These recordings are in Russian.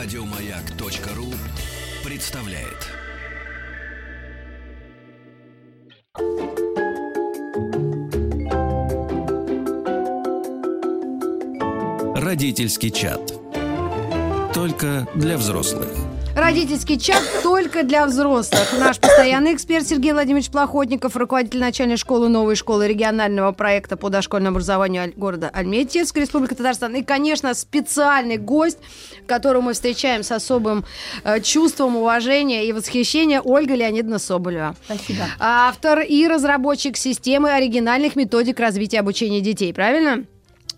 Радиомаяк.ру представляет. Родительский чат. Только для взрослых. Родительский чат только для взрослых. Наш постоянный эксперт Сергей Владимирович Плохотников, руководитель начальной школы новой школы регионального проекта по дошкольному образованию города Альметьевск, Республика Татарстан. И, конечно, специальный гость, которого мы встречаем с особым э, чувством уважения и восхищения, Ольга Леонидовна Соболева. Спасибо. Автор и разработчик системы оригинальных методик развития обучения детей, правильно?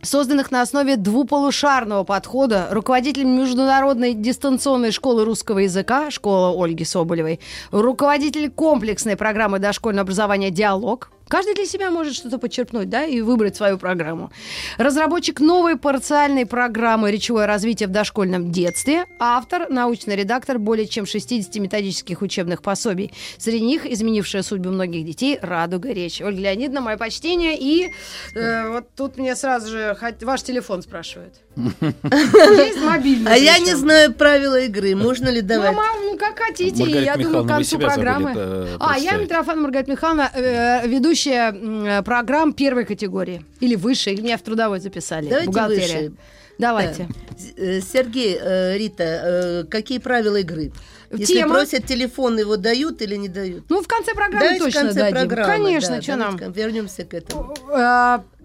Созданных на основе двуполушарного подхода руководитель Международной дистанционной школы русского языка, школа Ольги Соболевой, руководитель комплексной программы дошкольного образования «Диалог», Каждый для себя может что-то подчеркнуть, да, и выбрать свою программу. Разработчик новой парциальной программы «Речевое развитие в дошкольном детстве», автор, научный редактор более чем 60 методических учебных пособий. Среди них изменившая судьбу многих детей «Радуга речь». Ольга Леонидовна, мое почтение. И э, вот тут мне сразу же ваш телефон спрашивают. Есть мобильный. А я не знаю правила игры. Можно ли давать? Ну, как хотите. Я думаю, к концу программы. А, я Митрофан Маргарита Михайловна, э, ведущая э, программ первой категории. Или высшей. Меня в трудовой записали. Давайте. Выше. Давайте. Да. Э, Сергей, э, Рита, какие правила игры? Если Тема. просят телефон, его дают или не дают? Ну, в конце программы Давайте точно в конце дадим. Программы, Конечно, да, что нам? Вернемся к этому.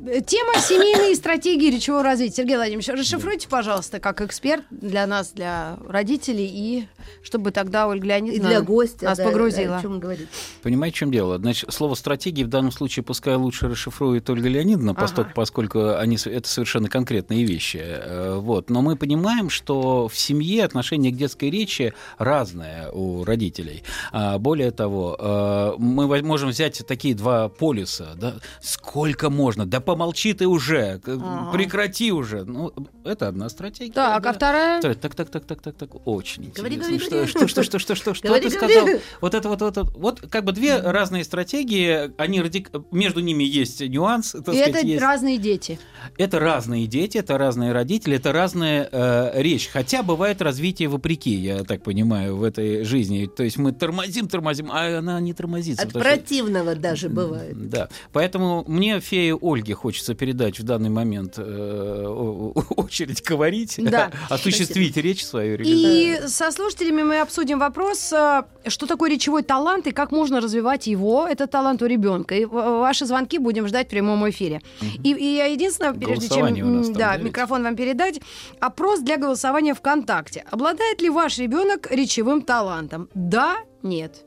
Тема семейные стратегии речевого развития. Сергей Владимирович, расшифруйте, пожалуйста, как эксперт для нас, для родителей, и чтобы тогда Ольга Леонидовна и для гостя, нас да, погрузила. О чем говорит. Понимаете, в чем дело? Значит, слово «стратегии» в данном случае пускай лучше расшифрует Ольга Леонидовна, ага. поскольку, поскольку они, это совершенно конкретные вещи. Э, вот. Но мы понимаем, что в семье отношение к детской речи разное у родителей. А, более того, э, мы можем взять такие два полюса. Да? Сколько можно? Да помолчи ты уже, ага. прекрати уже. Ну, это одна стратегия. Так, да. а вторая? Так, так, так, так, так, так, так. очень говори, интересно. Говори, что, что, что, что, что, что, что ты сказал? Вот это вот, вот, вот, как бы две разные стратегии, они радик... между ними есть нюанс. И сказать, это есть... разные дети. Это разные дети, это разные родители, это разная э, речь. Хотя бывает развитие вопреки, я так понимаю, в этой жизни. То есть мы тормозим, тормозим, а она не тормозится. От противного что... даже бывает. Да. Поэтому мне фея Ольге хочется передать в данный момент э, очередь говорить, да. осуществить Спасибо. речь свою. И со слушателями мы обсудим вопрос, э, что такое речевой талант и как можно развивать его, этот талант у ребенка. И ваши звонки будем ждать в прямом эфире. Угу. И, и я единственное, прежде чем да, микрофон вам передать, опрос для голосования ВКонтакте. Обладает ли ваш ребенок речевым талантом? Да, нет.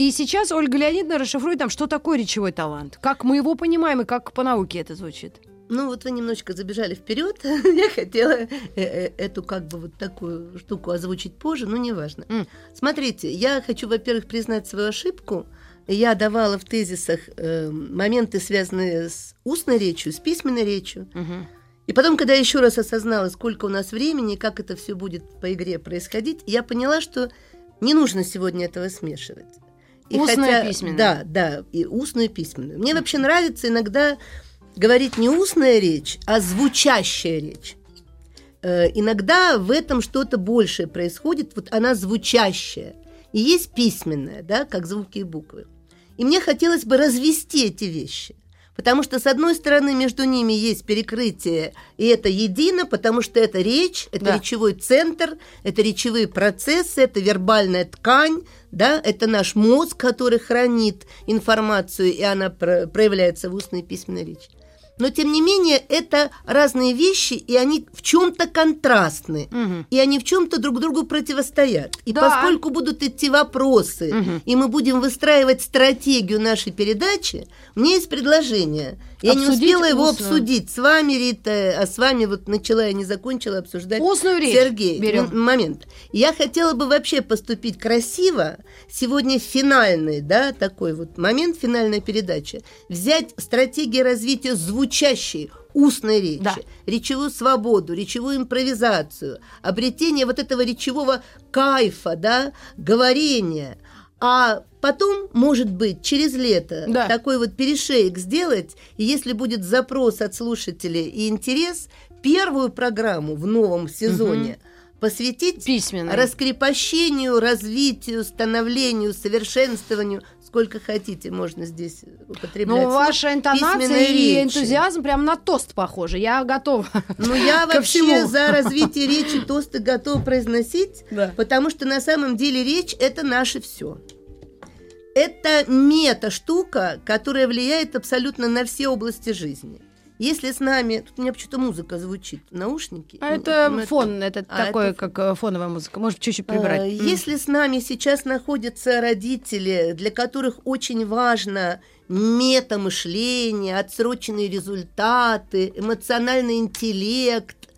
И сейчас Ольга Леонидовна расшифрует нам, что такое речевой талант, как мы его понимаем и как по науке это звучит. Ну вот вы немножечко забежали вперед. Я хотела э, э, эту как бы вот такую штуку озвучить позже, но неважно. Mm. Смотрите, я хочу, во-первых, признать свою ошибку. Я давала в тезисах э, моменты, связанные с устной речью, с письменной речью. Mm-hmm. И потом, когда я еще раз осознала, сколько у нас времени, как это все будет по игре происходить, я поняла, что не нужно сегодня этого смешивать. И устную хотя, письменную. Да, да, и устную и письменную. Мне вообще нравится иногда говорить не устная речь, а звучащая речь. Э, иногда в этом что-то большее происходит, вот она звучащая. И есть письменная, да, как звуки и буквы. И мне хотелось бы развести эти вещи. Потому что, с одной стороны, между ними есть перекрытие, и это едино, потому что это речь, это да. речевой центр, это речевые процессы, это вербальная ткань, да, это наш мозг, который хранит информацию, и она проявляется в устной и письменной речи но тем не менее это разные вещи, и они в чем-то контрастны, угу. и они в чем-то друг другу противостоят. И да. поскольку будут идти вопросы, угу. и мы будем выстраивать стратегию нашей передачи, у меня есть предложение – я не успела его устную. обсудить с вами, Рита, а с вами вот начала и не закончила обсуждать. Устную речь Сергей, берем. момент. Я хотела бы вообще поступить красиво. Сегодня финальный, да, такой вот момент, финальная передача. Взять стратегии развития звучащей, устной речи, да. речевую свободу, речевую импровизацию, обретение вот этого речевого кайфа, да, говорения – а потом, может быть, через лето да. такой вот перешеек сделать, и если будет запрос от слушателей и интерес, первую программу в новом сезоне посвятить Письменной. раскрепощению, развитию, становлению, совершенствованию. Сколько хотите, можно здесь употреблять. Ну, слов. ваша интонация и речи. энтузиазм прям на тост похожи. Я готова. Ну, я вообще всему. за развитие речи тосты готова произносить, Да. потому что на самом деле речь – это наше все. Это мета-штука, которая влияет абсолютно на все области жизни. Если с нами... Тут у меня почему-то музыка звучит. Наушники. А Ну, это ну, фон, это а, такой, это как э, фоновая музыка. Может, чуть-чуть прибрать. Э, М. Если с нами сейчас находятся родители, для которых очень важно метамышление, отсроченные результаты, эмоциональный интеллект,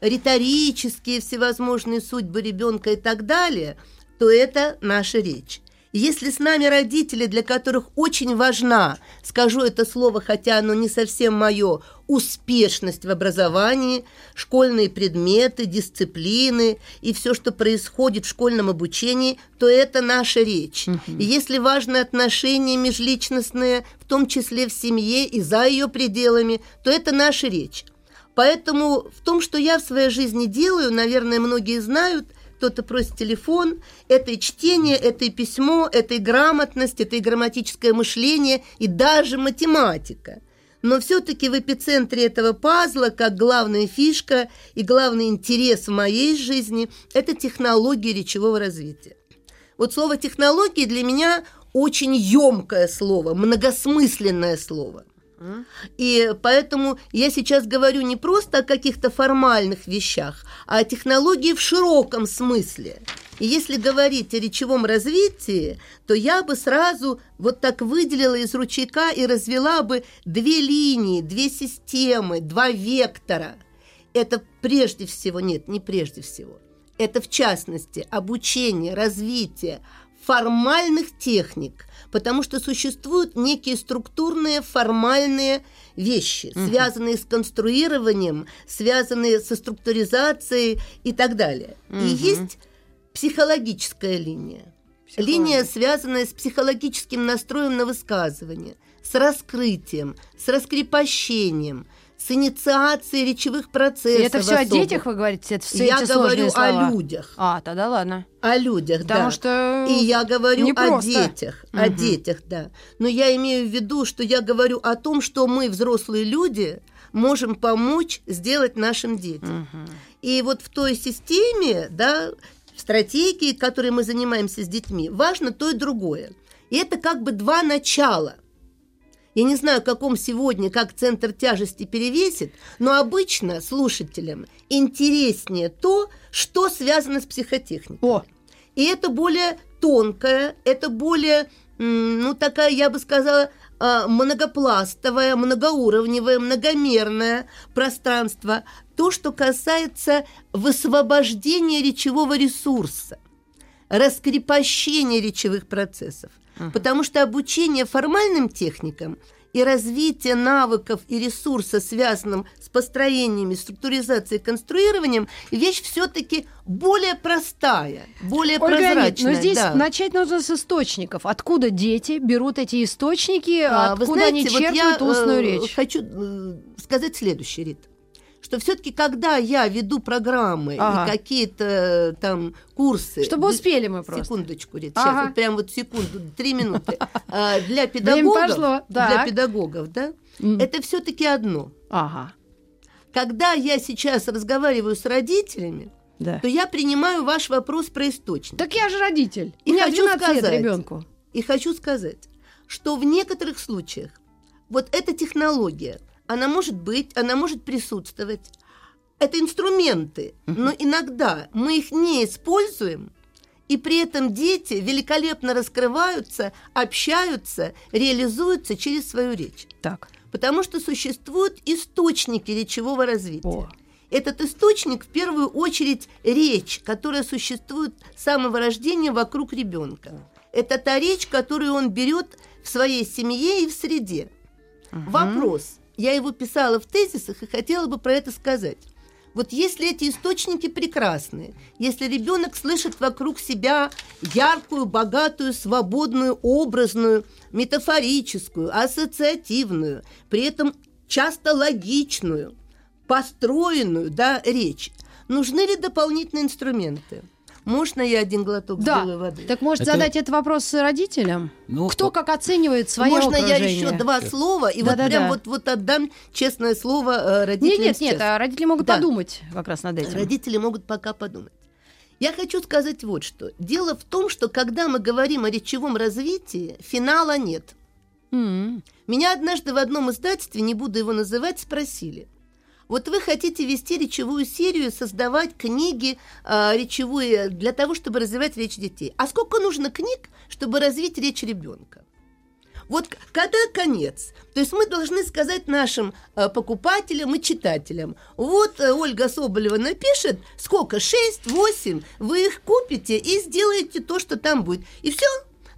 риторические всевозможные судьбы ребенка и так далее, то это наша речь. Если с нами родители, для которых очень важна, скажу это слово, хотя оно не совсем мое, успешность в образовании, школьные предметы, дисциплины и все, что происходит в школьном обучении, то это наша речь. И если важны отношения межличностные, в том числе в семье и за ее пределами, то это наша речь. Поэтому в том, что я в своей жизни делаю, наверное, многие знают, кто-то просит телефон, это и чтение, это и письмо, это и грамотность, это и грамматическое мышление, и даже математика. Но все-таки в эпицентре этого пазла, как главная фишка и главный интерес в моей жизни, это технологии речевого развития. Вот слово технологии для меня очень емкое слово, многосмысленное слово. И поэтому я сейчас говорю не просто о каких-то формальных вещах, а о технологии в широком смысле. И если говорить о речевом развитии, то я бы сразу вот так выделила из ручейка и развела бы две линии, две системы, два вектора. Это прежде всего, нет, не прежде всего. Это в частности обучение, развитие формальных техник, потому что существуют некие структурные формальные вещи, связанные с конструированием, связанные со структуризацией и так далее. И есть психологическая линия. Линия, связанная с психологическим настроем на высказывание, с раскрытием, с раскрепощением, с инициацией речевых процессов. И это все о детях вы говорите? Это все Я эти говорю слова? о людях. А, тогда ладно. О людях, Потому да. что И я говорю о непросто. детях, о Мгм. детях, да. Но я имею в виду, что я говорю о том, что мы, взрослые люди, можем помочь сделать нашим детям. И вот в той системе, да, в стратегии, которой мы занимаемся с детьми, важно то и другое. И это как бы два начала. Я не знаю, каком сегодня, как центр тяжести перевесит, но обычно слушателям интереснее то, что связано с психотехникой. О, И это более тонкое, это более, ну, такая, я бы сказала, а, многопластовое, многоуровневое, многомерное пространство. То, что касается высвобождения речевого ресурса, раскрепощения речевых процессов. Потому что обучение формальным техникам и развитие навыков и ресурса, связанным с построениями, структуризацией, конструированием, вещь все-таки более простая, более Ольга прозрачная. но здесь да. начать нужно с источников. Откуда дети берут эти источники, А, откуда они знаете, вот черпают я, устную э, речь? Хочу э, сказать следующее, Рит. Что все-таки, когда я веду программы Ага. и какие-то там курсы... Чтобы успели мы просто. Секундочку, Рит, Ага. сейчас, вот прям вот секунду, три минуты. А, Для педагогов, пошло, для педагогов, да, это все-таки одно. Ага, Когда я сейчас разговариваю с родителями, да. то я принимаю ваш вопрос про источник. Так я же родитель. И У меня хочу 12 лет сказать, ребенку. И хочу сказать, что в некоторых случаях вот эта технология, она может быть, она может присутствовать. Это инструменты, но иногда мы их не используем, и при этом дети великолепно раскрываются, общаются, реализуются через свою речь. Так. Потому что существуют источники речевого развития. О. Этот источник в первую очередь речь, которая существует с самого рождения вокруг ребенка. Это та речь, которую он берет в своей семье и в среде. Вопрос. Я его писала в тезисах и хотела бы про это сказать. Вот если эти источники прекрасные, если ребенок слышит вокруг себя яркую, богатую, свободную, образную, метафорическую, ассоциативную, при этом часто логичную, построенную да, речь, Нужны ли дополнительные инструменты? Можно я один глоток Да. сделаю воды? Так может Это- задать этот вопрос родителям? Ну, Кто вот- как оценивает свое Можно я окружение? еще два слова и вот Да-да-да. прям вот, вот отдам честное слово э, Нет, родителям нет, нет, сейчас. а родители могут Да. подумать как раз над этим. Родители могут пока подумать. Я хочу сказать вот что. Дело в том, что когда мы говорим о речевом развитии, финала нет. М. Меня однажды в одном издательстве, не буду его называть, спросили. Вот вы хотите вести речевую серию, создавать книги а, речевые для того, чтобы развивать речь детей. А сколько нужно книг, чтобы развить речь ребенка? Вот когда конец? То есть мы должны сказать нашим э, покупателям и читателям, вот э, Ольга Соболева напишет, сколько, 6, 8, вы их купите и сделаете то, что там будет. И все.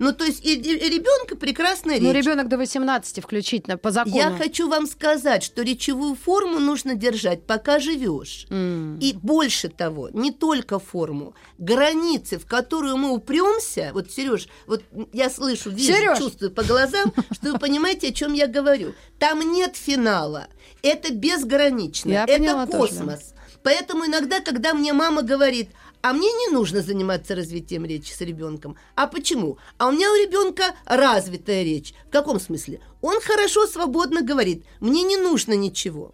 Ну, то есть и, ребенка прекрасная речь. Ну, ребенок до 18 включительно, по закону. Я хочу вам сказать, что речевую форму нужно держать, пока живешь. М. И больше того, не только форму, границы, в которую мы упремся, вот, Сереж, вот я слышу, вижу, Серёж! чувствую по глазам, что вы понимаете, о чем я говорю. Там нет финала. Это безгранично. Я это поняла тоже, космос. Поэтому иногда, когда мне мама говорит, а мне не нужно заниматься развитием речи с ребенком. А почему? А у меня у ребенка развитая речь. В каком смысле? Он хорошо, свободно говорит. Мне не нужно ничего.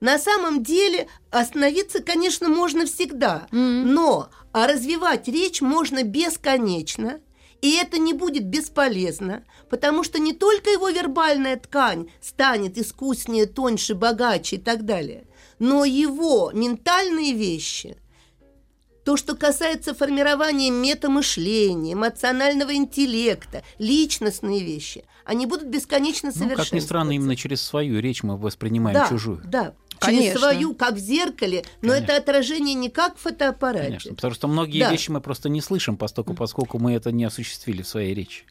На самом деле остановиться, конечно, можно всегда, но а развивать речь можно бесконечно, и это не будет бесполезно, потому что не только его вербальная ткань станет искуснее, тоньше, богаче и так далее, но его ментальные вещи – то, что касается формирования метамышления, эмоционального интеллекта, личностные вещи, они будут бесконечно Ну, совершенствоваться. как ни странно, именно через свою речь мы воспринимаем да, чужую. Да, Конечно. через свою, как в зеркале, но Конечно. это отражение не как в фотоаппарате. Конечно, потому что многие Да. вещи мы просто не слышим, поскольку, поскольку мы это не осуществили в своей речи.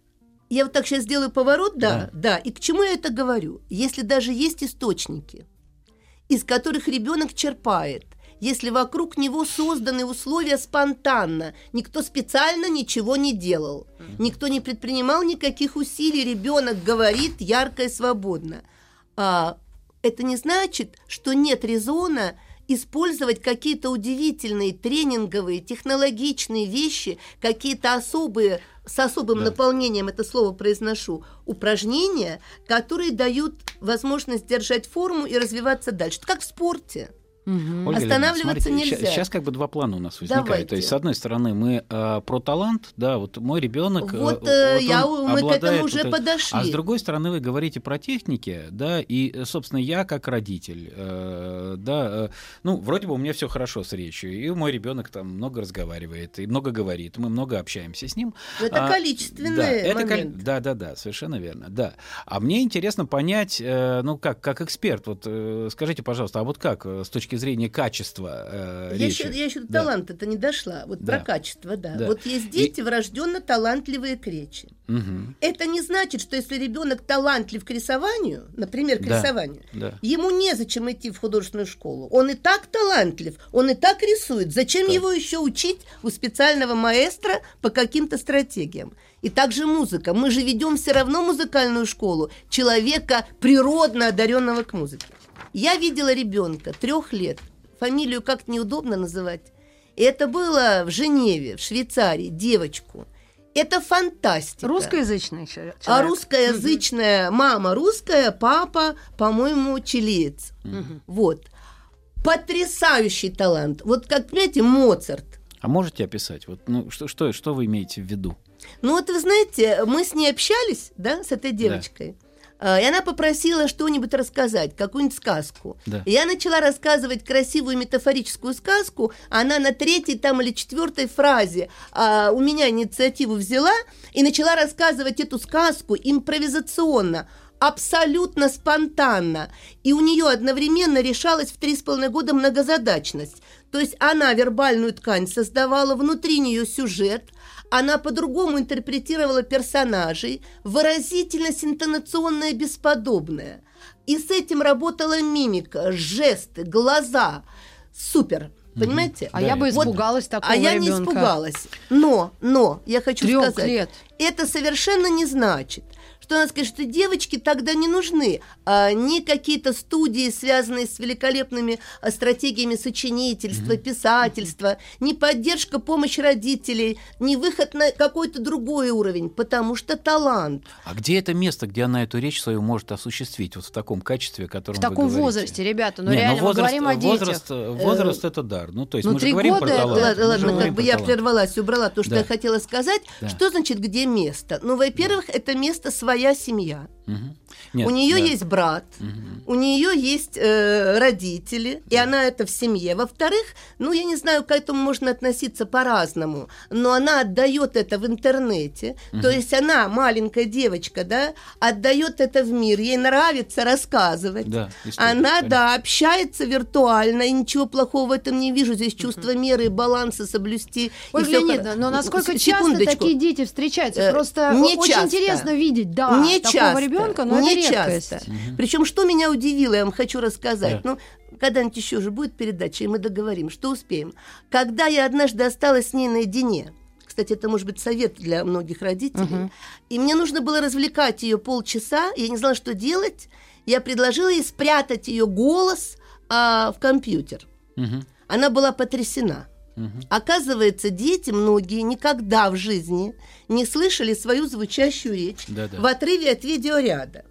Я вот так сейчас сделаю поворот, да, да, И к чему я это говорю? Если даже есть источники, из которых ребенок черпает, если вокруг него созданы условия спонтанно, никто специально ничего не делал, никто не предпринимал никаких усилий, ребенок говорит ярко и свободно. А, это не значит, что нет резона использовать какие-то удивительные тренинговые, технологичные вещи, какие-то особые, с особым Да. наполнением это слово произношу, упражнения, которые дают возможность держать форму и развиваться дальше. Как в спорте. Мгм. Ольга Останавливаться Леонидовна, нельзя. Сейчас, как бы два плана у нас возникают. Давайте. То есть, с одной стороны, мы э, про талант, да, вот мой ребенок. Вот, э, я- мы к этому уже А подошли. с другой стороны, вы говорите про техники, да, и, э, собственно, я как родитель, э, да, э, ну, вроде бы у меня все хорошо с речью, и мой ребенок там много разговаривает, и много говорит, мы много общаемся с ним. Но это А, количественный да, это кол- момент. да, да, да, совершенно верно, да. А мне интересно понять, э, ну как, как эксперт, вот э, скажите, пожалуйста, а вот как э, с точки зрения качества э, Я речи? еще, я еще до Да. таланта это не дошла. Вот Да. про качество, да. Да. Вот есть дети врожденно талантливые к речи. Мгм. Это не значит, что если ребенок талантлив к рисованию, например, к Да. рисованию, Да. ему незачем идти в художественную школу. Он и так талантлив, он и так рисует. Зачем Да. его еще учить у специального маэстро по каким-то стратегиям? И также музыка. Мы же ведем все равно музыкальную школу человека природно одаренного к музыке. Я видела ребенка трех лет, фамилию как-то неудобно называть. И это было в Женеве, в Швейцарии, девочку. Это фантастика. Русскоязычный еще А человек. русскоязычная мама русская, папа, по-моему, чилиец. Вот. Потрясающий талант. Вот как, понимаете, Моцарт. А можете описать? Вот, ну, что, что, что вы имеете в виду? Ну вот вы знаете, мы с ней общались, да, с этой девочкой. А, И она попросила что-нибудь рассказать, какую-нибудь сказку. Да. И Я начала рассказывать красивую метафорическую сказку. Она на третьей там или четвертой фразе а, у меня инициативу взяла и начала рассказывать эту сказку импровизационно, абсолютно спонтанно. И у нее одновременно решалась в три с половиной года многозадачность. То есть она вербальную ткань создавала, внутри нее сюжет, она по-другому интерпретировала персонажей, выразительность интонационная бесподобная. И с этим работала мимика, жесты, глаза. Супер. Понимаете? А Да, я бы испугалась такого А я не ребенка. испугалась. Но, но, я хочу Трёх сказать, лет. это совершенно не значит, что надо сказать, что девочки тогда не нужны. А, ни какие-то студии, связанные с великолепными а, стратегиями сочинительства, писательства, ни поддержка, помощь родителей, ни выход на какой-то другой уровень, потому что талант. А где это место, где она эту речь свою может осуществить вот в таком качестве, о котором В таком возрасте, ребята, ну Не, реально, возраст, мы говорим о детях. возраст, возраст это дар. Ну, то есть ну, мы же говорим года про талант. Ладно, как бы я прервалась, убрала то, что Да. я хотела сказать. Да. Что значит где место? Ну, во-первых, это место своя семья. Мгм. Нет, у нее да. есть брат, Мгм. у нее есть э, родители, и она это в семье. Во-вторых, ну, я не знаю, к этому можно относиться по-разному, но она отдает это в интернете. То есть она, маленькая девочка, да, отдает это в мир. Ей нравится рассказывать. Да, она, понятно. да, общается виртуально, и ничего плохого в этом не вижу. Здесь чувство меры и баланса соблюсти. Леонидовна, хор- но насколько часто такие дети встречаются? Э, Просто не очень часто. интересно видеть, да, не такого часто, ребенка, но не это редкость. часто. Причем, что меня удивило, я вам хочу рассказать. Да. Ну, когда-нибудь еще же будет передача, и мы договорим, что успеем. Когда я однажды осталась с ней наедине, кстати, это может быть совет для многих родителей, и мне нужно было развлекать ее полчаса, я не знала, что делать, я предложила ей спрятать ее голос а, в компьютер. Мгм. Она была потрясена. Оказывается, дети многие никогда в жизни не слышали свою звучащую речь Да-да. в отрыве от видеоряда.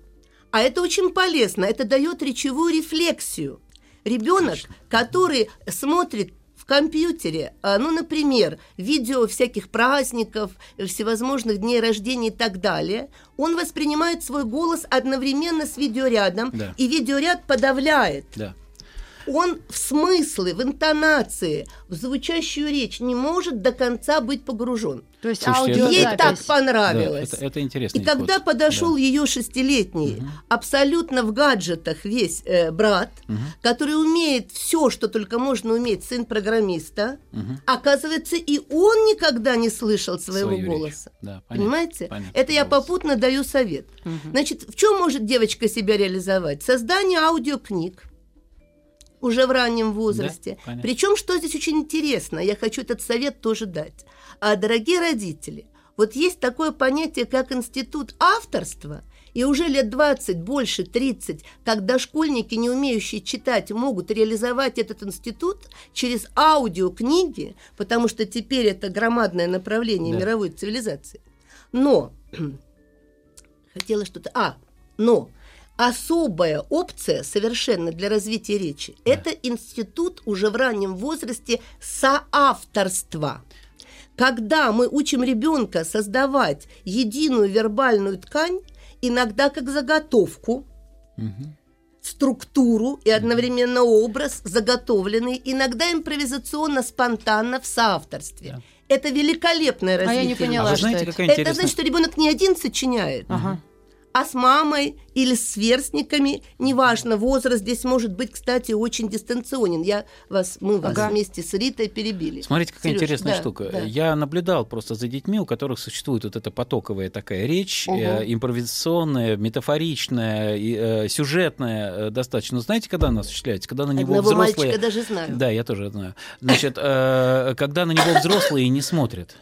А это очень полезно, это дает речевую рефлексию. Ребенок, который смотрит в компьютере, а, ну, например, видео всяких праздников, всевозможных дней рождения и так далее, он воспринимает свой голос одновременно с видеорядом, Да. и видеоряд подавляет Да. Он в смыслы, в интонации, в звучащую речь не может до конца быть погружен. То есть Слушайте, это- Ей аудиозапись. так Да, понравилось. это, это интересный И когда ход. подошел Да. ее шестилетний, абсолютно в гаджетах весь э, брат, который умеет все, что только можно уметь, сын программиста, Мгм. оказывается, и он никогда не слышал своего Свою речь. голоса. Да, понятно, Понимаете? понятно, Это я голос. попутно даю совет. Значит, в чем может девочка себя реализовать? Создание аудиокниг уже в раннем возрасте. понятно. Причем, что здесь очень интересно, я хочу этот совет тоже дать. А, дорогие родители, вот есть такое понятие, как институт авторства, и уже лет 20, больше 30, когда школьники, не умеющие читать, могут реализовать этот институт через аудиокниги, потому что теперь это громадное направление Да. мировой цивилизации. Но хотела что-то. А, но особая опция совершенно для развития речи – это институт уже в раннем возрасте соавторства. Когда мы учим ребенка создавать единую вербальную ткань, иногда как заготовку, Мгм. структуру и одновременно образ заготовленный, иногда импровизационно, спонтанно в соавторстве. Да. Это великолепное А я развитие. не поняла, А вы что знаете, это. какая Это интересная... значит, что ребенок не один сочиняет, Ага. А с мамой или с сверстниками, неважно, возраст здесь может быть, кстати, очень дистанционен. Я вас, мы вас Ага. вместе с Ритой перебили. Смотрите, какая Серёж, интересная да, штука. да. Я наблюдал просто за детьми, у которых существует вот эта потоковая такая речь, Ого. э, импровизационная, метафоричная, э, сюжетная э, достаточно. Знаете, когда она осуществляется? Когда на него Одного взрослые... мальчика даже знаю. Да, я тоже знаю. Значит, э, когда на него взрослые не смотрят.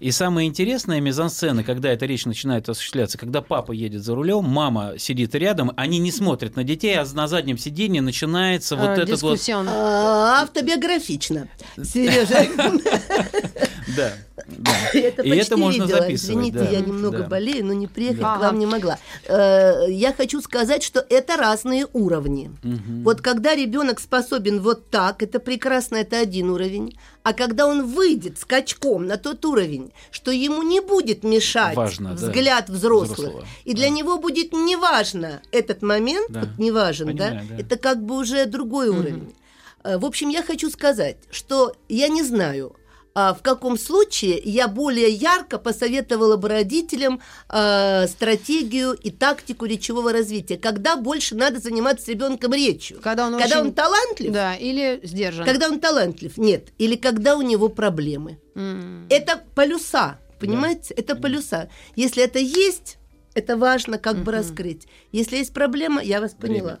И самое интересное мизансцена, когда эта речь начинает осуществляться, когда папа едет за рулем, мама сидит рядом, они не смотрят на детей, а на заднем сиденье начинается вот Э, этот вот... А, автобиографично. Сережа, Да, да. это И почти это можно видела. записывать. Извините, да, я немного да. болею, но не приехать Да. к вам не могла. Э, Я хочу сказать, что это разные уровни. Вот когда ребенок способен вот так, это прекрасно, это один уровень. А когда он выйдет скачком на тот уровень, что ему не будет мешать Важно, да, взгляд взрослых, взрослого, и для да. него будет неважно этот момент, Да. вот не важен, Понимаю, да, да. это как бы уже другой уровень. Э, В общем, я хочу сказать, что я не знаю, в каком случае я более ярко посоветовала бы родителям э, стратегию и тактику речевого развития, когда больше надо заниматься с ребенком речью. Когда он когда очень- он талантлив, Да, или сдержан. когда он талантлив, нет, или когда у него проблемы. М. Это полюса, понимаете? Это полюса. Если это есть, это важно как бы раскрыть. Если есть проблема, я вас поняла.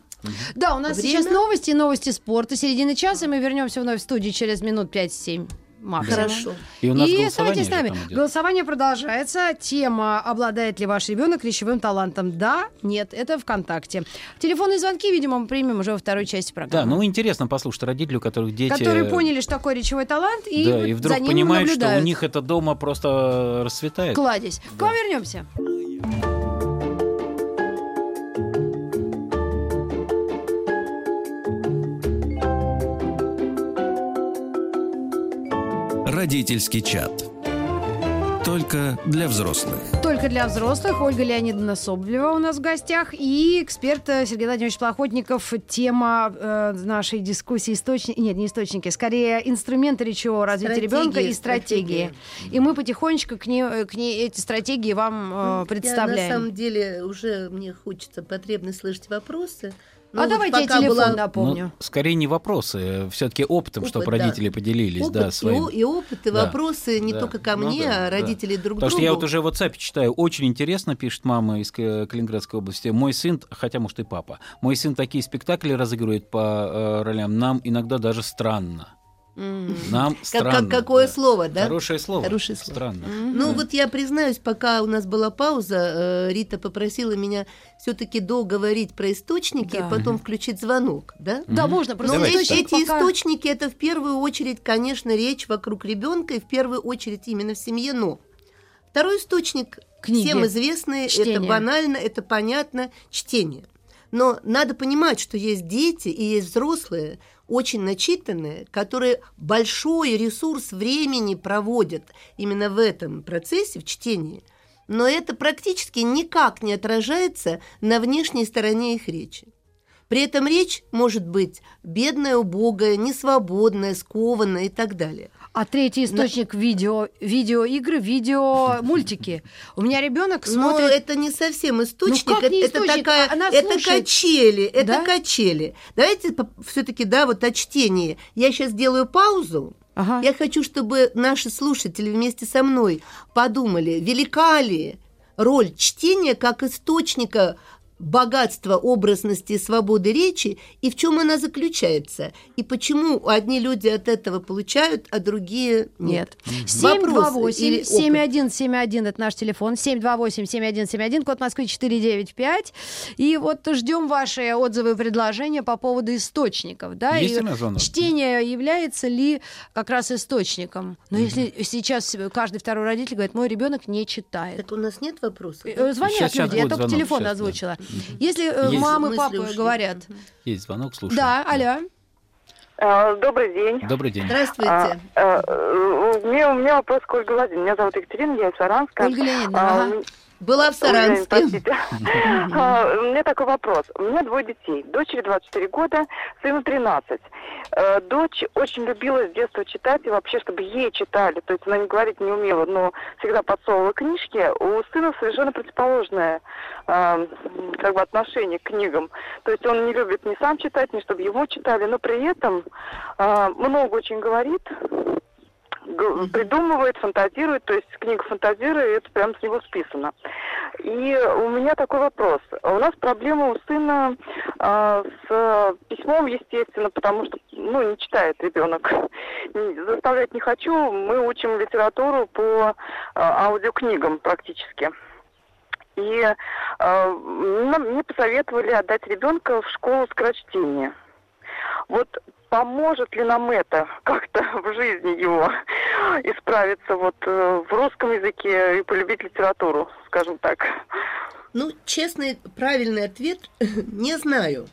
Да, у нас Время. сейчас новости, новости спорта. Середина часа, и мы вернемся вновь в студию через минут 5-7. Максимум. Хорошо. И у нас И оставайтесь с нами. Голосование продолжается. Тема «Обладает ли ваш ребенок речевым талантом?» Да, нет, это ВКонтакте. Телефонные звонки, видимо, мы примем уже во второй части Да, программы. ну интересно послушать родителей, у которых дети... Которые поняли, что такое речевой талант, и, да, вот и вдруг за ним понимают, что у наблюдают. них это дома просто расцветает. Кладезь. К вам вернемся. Родительский чат. Только для взрослых. Только для взрослых. Ольга Леонидовна Соболева у нас в гостях. И эксперт э, Сергей Владимирович Плохотников. Тема э, нашей дискуссии источники... Нет, не источники. Скорее, инструменты речевого развития Стратегии, ребенка и стратегии. И мы потихонечку к ней, э, к ней эти стратегии вам э, Я представляем. на самом деле уже мне хочется потребно слышать вопросы. А Но вот давайте я телефон была напомню. Ну, скорее не вопросы, все-таки опытом, Опыт, чтобы да. родители поделились, опыт, да, и своим. о- и, опыт, и Да. вопросы не Да. только ко Ну мне, да, а да. родители друг Потому другу. что я вот уже в WhatsApp читаю, очень интересно, пишет мама из Калининградской области. Мой сын, хотя, может, и папа, мой сын такие спектакли разыгрывает по э, ролям, нам иногда даже странно. Нам Как- странно. как- какое да. слово, да? Хорошее слово. Хорошее слово. Странно. Ну вот я признаюсь, пока у нас была пауза, э, Рита попросила меня все-таки договорить про источники, Да. и потом включить звонок, да? Да, можно. Просто Но Давайте эти, так. эти пока- источники это в первую очередь, конечно, речь вокруг ребенка и в первую очередь именно в семье. Но второй источник Книги. всем известный, Чтение. это банально, это понятно, чтение. Но надо понимать, что есть дети и есть взрослые, очень начитанные, которые большой ресурс времени проводят именно в этом процессе, в чтении. Но это практически никак не отражается на внешней стороне их речи. При этом речь может быть бедная, убогая, несвободная, скованная и так далее. А третий источник видео, видеоигры, видео-мультики. У меня ребенок Но смотрит... это не совсем источник, Ну, как не это, это источник? такая, Она это слушает. качели, это Да? качели. Давайте все-таки, да, вот о чтении. Я сейчас делаю паузу. Ага. Я хочу, чтобы наши слушатели вместе со мной подумали, велика ли роль чтения как источника богатства образности и свободы речи, и в чем она заключается, и почему одни люди от этого получают, а другие нет. Нет. Вопрос или 728 опыт? 7171 это наш телефон. 728 7171, код Москвы 495. И вот ждем ваши отзывы и предложения по поводу источников. Да? Есть И звонок? чтение является ли как раз источником? Но если сейчас каждый второй родитель говорит, мой ребенок не читает. Так у нас нет вопросов? Э, Звонят Сейчас- люди, я только звонок, телефон сейчас, да. Если э, Есть. мамы, папы ушли. говорят, Есть звонок, слушай. да, алло, Э, Добрый день. Добрый день. Здравствуйте. А, э, у, меня, у меня вопрос к Ольге Владимировне. Меня зовут Екатерина, я из Саранска. Ольга Леонидовна, А, ага. Была в Саранске. А, У меня такой вопрос. У меня двое детей. Дочери 24 года, сыну 13. Э, Дочь очень любила с детства читать, и вообще, чтобы ей читали. То есть она не говорить не умела, но всегда подсовывала книжки. У сына совершенно противоположное э, как бы отношение к книгам. То есть он не любит ни сам читать, ни чтобы ему читали, но при этом э, много очень говорит, придумывает, фантазирует, то есть книга фантазирует, это прям с него списано. И у меня такой вопрос. У нас проблема у сына а, с письмом, естественно, потому что, ну, не читает ребенок. Заставлять не хочу. Мы учим литературу по а, аудиокнигам практически. И а, нам- мне посоветовали отдать ребенка в школу скорочтения. Вот поможет ли нам это как-то в жизни его исправиться вот э, в русском языке и полюбить литературу, скажем так? Ну, честный, правильный ответ не знаю.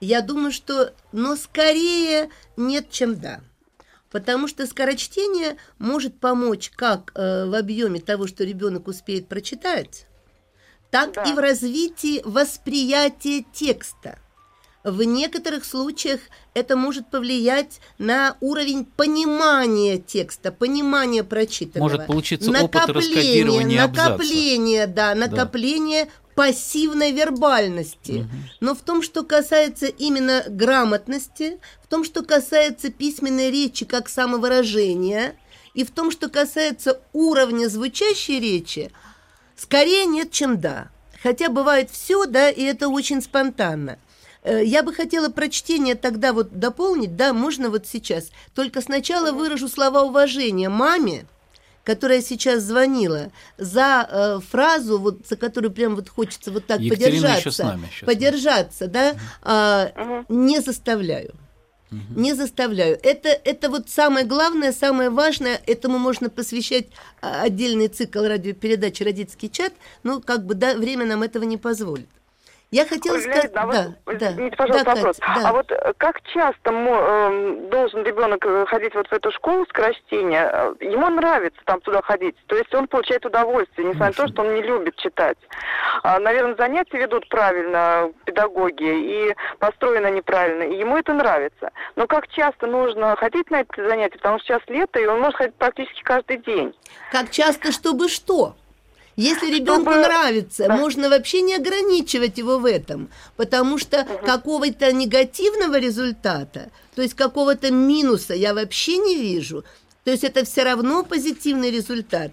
Я думаю, что, но скорее нет, чем да. Потому что скорочтение может помочь как э, в объеме того, что ребенок успеет прочитать, так Да. и в развитии восприятия текста. В некоторых случаях это может повлиять на уровень понимания текста, понимания прочитанного. Может получиться опыт раскодирования абзаца. накопление, да, накопление пассивной вербальности. Но в том, что касается именно грамотности, в том, что касается письменной речи как самовыражения, и в том, что касается уровня звучащей речи, скорее нет, чем да. Хотя бывает все, да, и это очень спонтанно. Э, Я бы хотела прочтение тогда вот дополнить, да, можно вот сейчас. Только сначала выражу слова уважения маме, которая сейчас звонила, за э, фразу, вот, за которую прям вот хочется вот так Екатерина подержаться. еще с нами сейчас. подержаться, да, а, Мгм. не заставляю. Не заставляю. Это, это вот самое главное, самое важное. Этому можно посвящать а, отдельный цикл радиопередач «Родительский чат». Ну, как бы, да, время нам этого не позволит. Я хотела Ольга сказать... Леонидовна, а Да, вот, да, извините, пожалуйста, да, вопрос. Кать, да. А вот э, как часто эм, должен ребенок э, ходить вот в эту школу скорочтения? Э, Ему нравится там туда ходить, то есть он получает удовольствие, несмотря на то, что он не любит читать. А, наверное, занятия ведут правильно педагоги и построены неправильно, и ему это нравится. Но как часто нужно ходить на эти занятия, потому что сейчас лето, и он может ходить практически каждый день. Как часто, чтобы что? Если ребенку Чтобы- нравится, Да. можно вообще не ограничивать его в этом, потому что какого-то негативного результата, то есть какого-то минуса я вообще не вижу. То есть это все равно позитивный результат.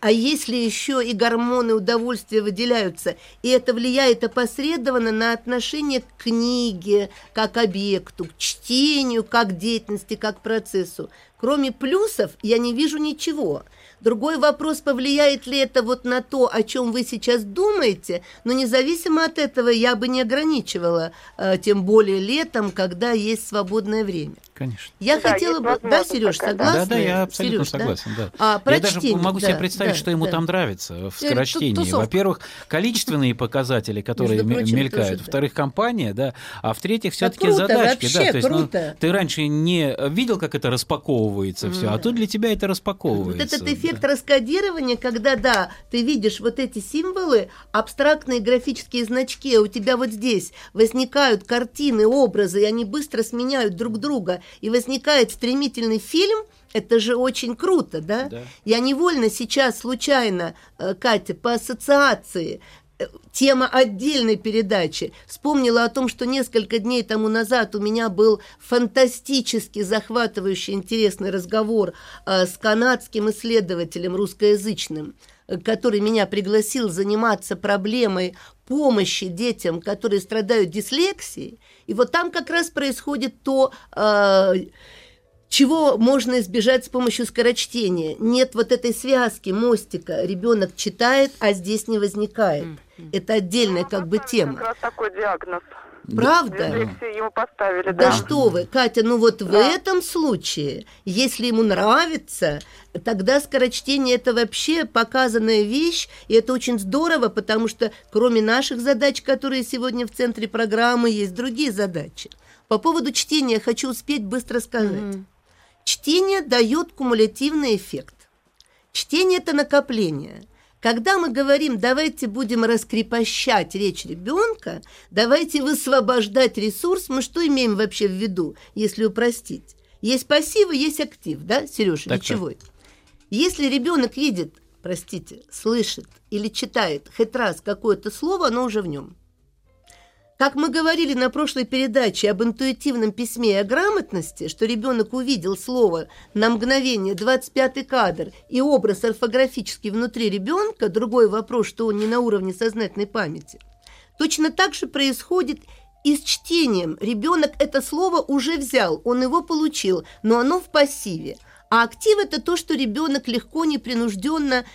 А если еще и гормоны удовольствия выделяются, и это влияет опосредованно на отношение к книге, как объекту, к чтению, как деятельности, как процессу, кроме плюсов я не вижу ничего. Другой вопрос, повлияет ли это вот на то, о чем вы сейчас думаете, но независимо от этого я бы не ограничивала, э, тем более летом, когда есть свободное время. Конечно. Я Да, хотела бы... Да, Сереж, такая, да. согласна? Да, да, я абсолютно Серёж, да? согласен, да. А, про я даже могу себе да, представить, да, что ему да. там нравится в Э, скорочтении. Во-первых, количественные показатели, которые прочим, мелькают. да. Во-вторых, компания, да. А в-третьих, Да все-таки задачки. да, то есть, ну, ты раньше не видел, как это распаковывается все, а тут для тебя это Вот распаковывается. этот эффект да. раскодирования, когда, да, ты видишь вот эти символы, абстрактные графические значки, а у тебя вот здесь возникают картины, образы, и они быстро сменяют друг друга, и возникает стремительный фильм, это же очень круто, да? Да. Я невольно сейчас, случайно, э, Катя, по ассоциации, тема отдельной передачи. Вспомнила о том, что несколько дней тому назад у меня был фантастически захватывающий интересный разговор э, с канадским исследователем русскоязычным, который меня пригласил заниматься проблемой помощи детям, которые страдают дислексией. И вот там как раз происходит то, э, чего можно избежать с помощью скорочтения? Нет вот этой связки, мостика. Ребенок читает, а здесь не возникает. Это отдельная как бы Как тема. раз такой диагноз. Правда? Ему поставили, Да да. что вы, Катя, ну вот в Да. этом случае, если ему нравится, тогда скорочтение это вообще показанная вещь, и это очень здорово, потому что кроме наших задач, которые сегодня в центре программы, есть другие задачи. По поводу чтения хочу успеть быстро сказать. Чтение дает кумулятивный эффект. Чтение – это накопление. Когда мы говорим, давайте будем раскрепощать речь ребенка, давайте высвобождать ресурс, мы что имеем вообще в виду, если упростить? Есть пассивы, есть актив, да, Сережа, Так, речевой? Если ребенок видит, простите, слышит или читает хоть раз какое-то слово, оно уже в нем. Как мы говорили на прошлой передаче об интуитивном письме и о грамотности, что ребенок увидел слово на мгновение, 25-й кадр, и образ орфографический внутри ребенка, другой вопрос, что он не на уровне сознательной памяти. Точно так же происходит и с чтением. Ребенок это слово уже взял, он его получил, но оно в пассиве. А актив – это то, что ребенок легко, непринужденно,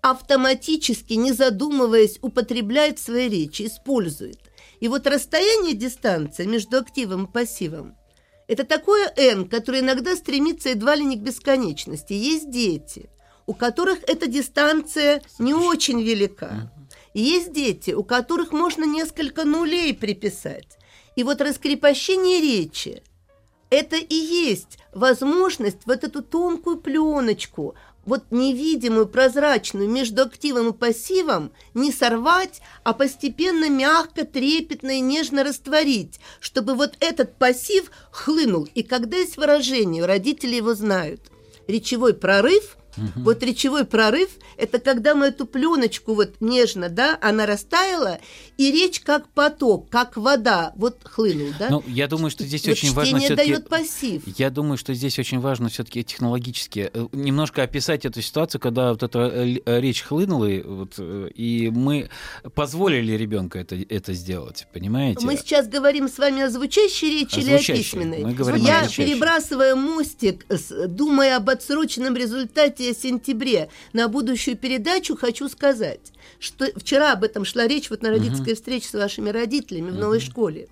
автоматически, не задумываясь, употребляет в своей речи, использует. И вот расстояние, дистанция между активом и пассивом – это такое «n», которое иногда стремится едва ли не к бесконечности. Есть дети, у которых эта дистанция не очень велика. И есть дети, у которых можно несколько нулей приписать. И вот раскрепощение речи – это и есть возможность вот эту тонкую пленочку, вот невидимую, прозрачную между активом и пассивом не сорвать, а постепенно мягко, трепетно и нежно растворить, чтобы вот этот пассив хлынул. И когда есть выражение, родители его знают, речевой прорыв Угу. Вот речевой прорыв – это когда мы эту пленочку вот нежно, да, она растаяла, и речь как поток, как вода, вот хлынул, да? Ну, я думаю, что здесь вот очень важно все дает пассив. Я думаю, что здесь очень важно все-таки технологически э, немножко описать эту ситуацию, когда вот эта э, э, речь хлынула, вот, и мы позволили ребенку это, это сделать, понимаете? Мы сейчас говорим с вами о звучащей речи о или звучащей. о письменной? Мы говорим я, о перебрасывая мостик, думая об отсроченном результате события сентябре на будущую передачу хочу сказать, что вчера об этом шла речь вот на родительской uh-huh. встрече с вашими родителями uh-huh. в новой школе.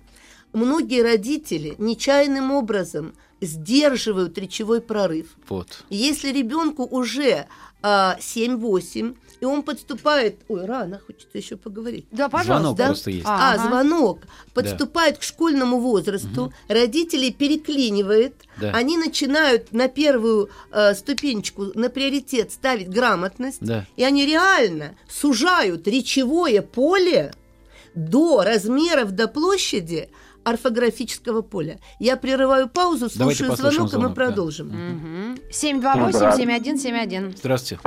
Многие родители нечаянным образом сдерживают речевой прорыв. Вот. Если ребенку уже а, 7-8, и он подступает... Ой, рано, хочется еще поговорить. Да, пожалуйста. Звонок да? просто есть. А, ага. звонок. Подступает да. к школьному возрасту, угу. родителей переклинивает, да. они начинают на первую э, ступенечку, на приоритет ставить грамотность, да. и они реально сужают речевое поле до размеров, до площади, орфографического поля. Я прерываю паузу, слушаю звонок, звонок, и мы продолжим. Угу. 728-7171. Здравствуйте.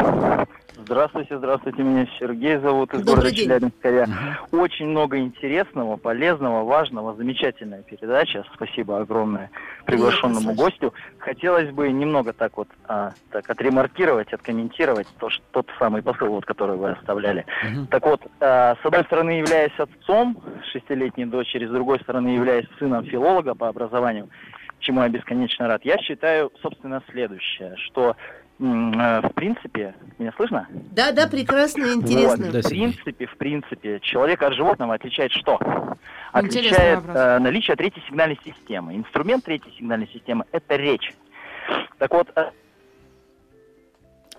Здравствуйте, здравствуйте. Меня Сергей зовут из Добрый города Челябинска. Очень много интересного, полезного, важного, замечательная передача. Спасибо огромное приглашенному Привет, гостю. Хотелось бы немного так вот а, так отремаркировать, откомментировать то, что, тот самый посыл, вот, который вы оставляли. Угу. Так вот, а, с одной стороны, являясь отцом шестилетней дочери, с другой стороны, являясь сыном филолога по образованию, чему я бесконечно рад, я считаю, собственно, следующее, что в принципе, меня слышно? Да, да, прекрасно, интересно. Вот, в принципе, в принципе, человек от животного отличает что? Отличает э, наличие третьей сигнальной системы. Инструмент третьей сигнальной системы – это речь. Так вот, э,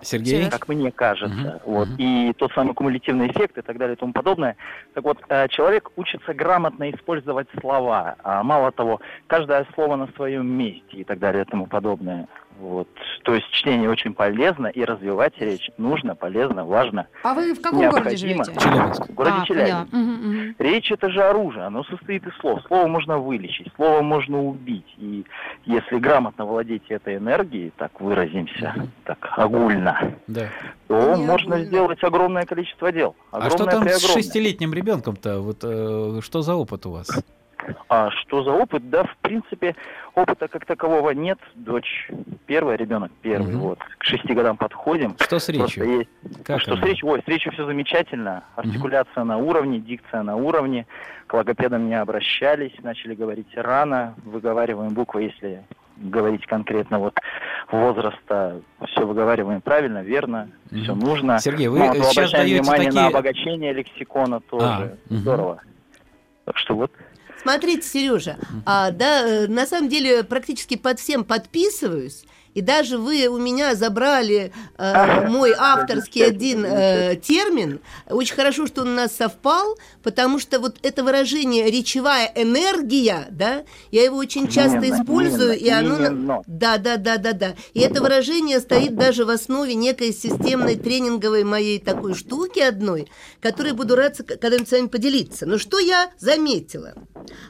Сергей? Как мне кажется. Угу, вот. угу. И тот самый кумулятивный эффект и так далее и тому подобное. Так вот, э, человек учится грамотно использовать слова. А мало того, каждое слово на своем месте и так далее и тому подобное. Вот. То есть чтение очень полезно, и развивать речь нужно, полезно, важно. А вы в каком городе живете? Челябинск. В городе а, Челябинск. Угу, угу. Речь это же оружие, оно состоит из слов. Слово можно вылечить, слово можно убить. И если грамотно владеть этой энергией, так выразимся, так огульно, да. то Не можно огульно. сделать огромное количество дел. Огромное а что там с шестилетним ребенком-то? Вот э, что за опыт у вас? А что за опыт? Да, в принципе, опыта как такового нет. Дочь первая, ребенок первый. Угу. Вот. К шести годам подходим. Что с речью? Есть... Как что она? с речью? Ой, с речью все замечательно. Артикуляция угу. на уровне, дикция на уровне. К логопедам не обращались, начали говорить рано. Выговариваем буквы, если говорить конкретно вот возраста, все выговариваем правильно, верно, mm все нужно. Сергей, вы ну, сейчас даете внимание такие... на обогащение лексикона тоже. А, Здорово. Угу. Так что вот. Смотрите, Сережа, а, да, э, на самом деле практически под всем подписываюсь. И даже вы у меня забрали э, мой авторский один э, термин. Очень хорошо, что он у нас совпал, потому что вот это выражение речевая энергия, да, я его очень часто именно, использую, именно, и оно... Именно. Да, да, да, да, да. И это выражение стоит даже в основе некой системной тренинговой моей такой штуки одной, которой буду рад когда-нибудь с вами поделиться. Но что я заметила?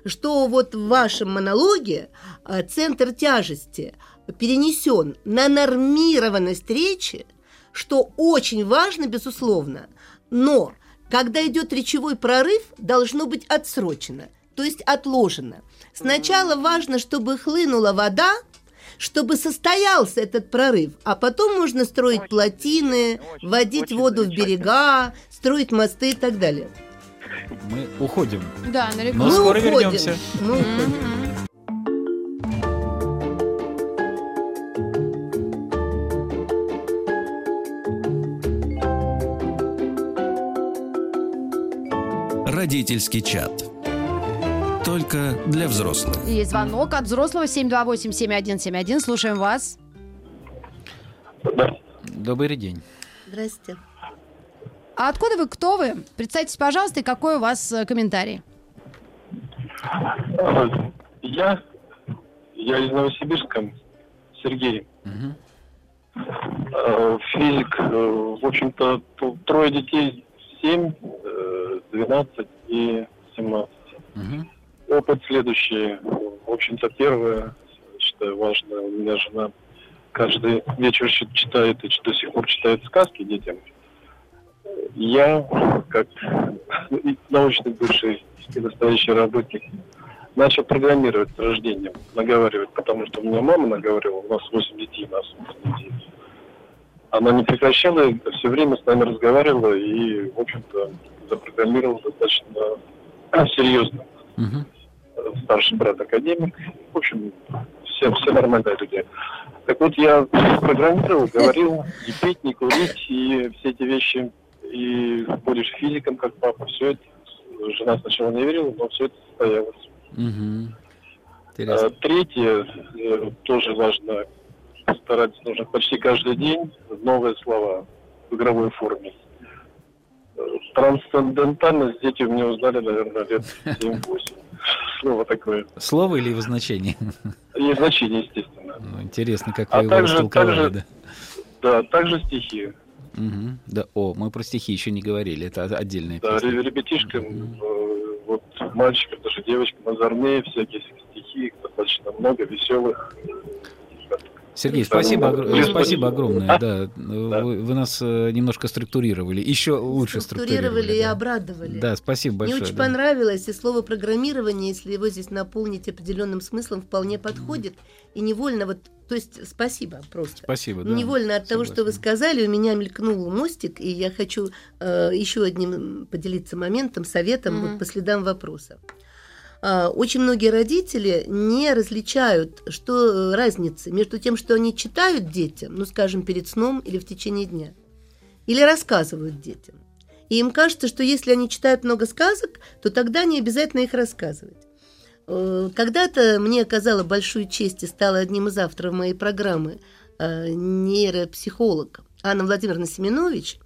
Что вот в вашем монологе э, центр тяжести – перенесен на нормированность речи, что очень важно, безусловно, но когда идет речевой прорыв, должно быть отсрочено, то есть отложено. Сначала важно, чтобы хлынула вода, чтобы состоялся этот прорыв, а потом можно строить очень, плотины, очень воду в берега, строить мосты и так далее. Мы уходим. Да, на Но Мы скоро уходим. вернемся. Мы уходим. Родительский чат. Только для взрослых. Есть звонок от взрослого 728-7171. Слушаем вас. Добрый день. Здрасте. А откуда вы, кто вы? Представьтесь, пожалуйста, и какой у вас э, комментарий? Я, я из Новосибирска, Сергей. Угу. Физик, э, в общем-то, трое детей, семь, 12 и 17. Угу. Опыт следующий. В общем-то, первое, считаю, важное, у меня жена каждый вечер читает и до сих пор читает сказки детям. Я, как научный бывший и настоящий работник, начал программировать с рождением, наговаривать, потому что у меня мама наговаривала, у нас 8 детей, у нас 8 детей. Она не прекращала, все время с нами разговаривала и, в общем-то, запрограммировала достаточно серьезно. Угу. Старший брат академик. В общем, все, все нормальные люди. Так вот, я программировал, говорил, и пить, не курить, и все эти вещи, и будешь физиком, как папа, все это. Жена сначала не верила, но все это состоялось. Угу. А, третье, э, тоже важно, стараться нужно почти каждый день новые слова в игровой форме. Трансцендентальность дети у меня узнали, наверное, лет 7-8. Слово такое. Слово или его значение? И значение, естественно. Ну, интересно, как а вы а его также, растолковали, также, да? Да, также стихи. Угу. Да, о, мы про стихи еще не говорили, это отдельная да, песня. Да, ребятишкам, угу. вот мальчикам, даже девочкам, озорные всякие стихи, достаточно много, веселых. Сергей, спасибо, огр... спасибо огромное. А? Да. да. Вы, вы нас э, немножко структурировали, еще лучше структурировали. Структурировали и да. обрадовали. Да, спасибо большое. Мне очень да. понравилось, и слово программирование, если его здесь наполнить определенным смыслом, вполне подходит. И невольно вот, то есть спасибо просто. Спасибо, да. Невольно от Согласен. того, что вы сказали, у меня мелькнул мостик, и я хочу э, еще одним поделиться моментом, советом mm-hmm. вот по следам вопроса. А, очень многие родители не различают, что э, разница между тем, что они читают детям, ну, скажем, перед сном или в течение дня, или рассказывают детям. И им кажется, что если они читают много сказок, то тогда не обязательно их рассказывать. Э, когда-то мне оказала большую честь и стала одним из авторов моей программы э, нейропсихолог Анна Владимировна Семенович.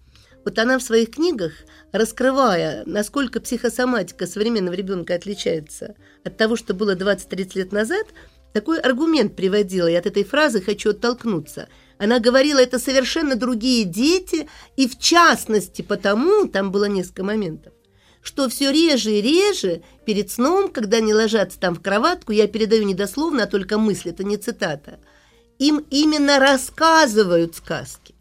Вот она в своих книгах раскрывая, насколько психосоматика современного ребенка отличается от того, что было 20-30 лет назад, такой аргумент приводила, и от этой фразы хочу оттолкнуться. Она говорила, это совершенно другие дети, и в частности потому, там было несколько моментов, что все реже и реже перед сном, когда они ложатся там в кроватку, я передаю не дословно, а только мысль, это не цитата, им именно рассказывают сказки.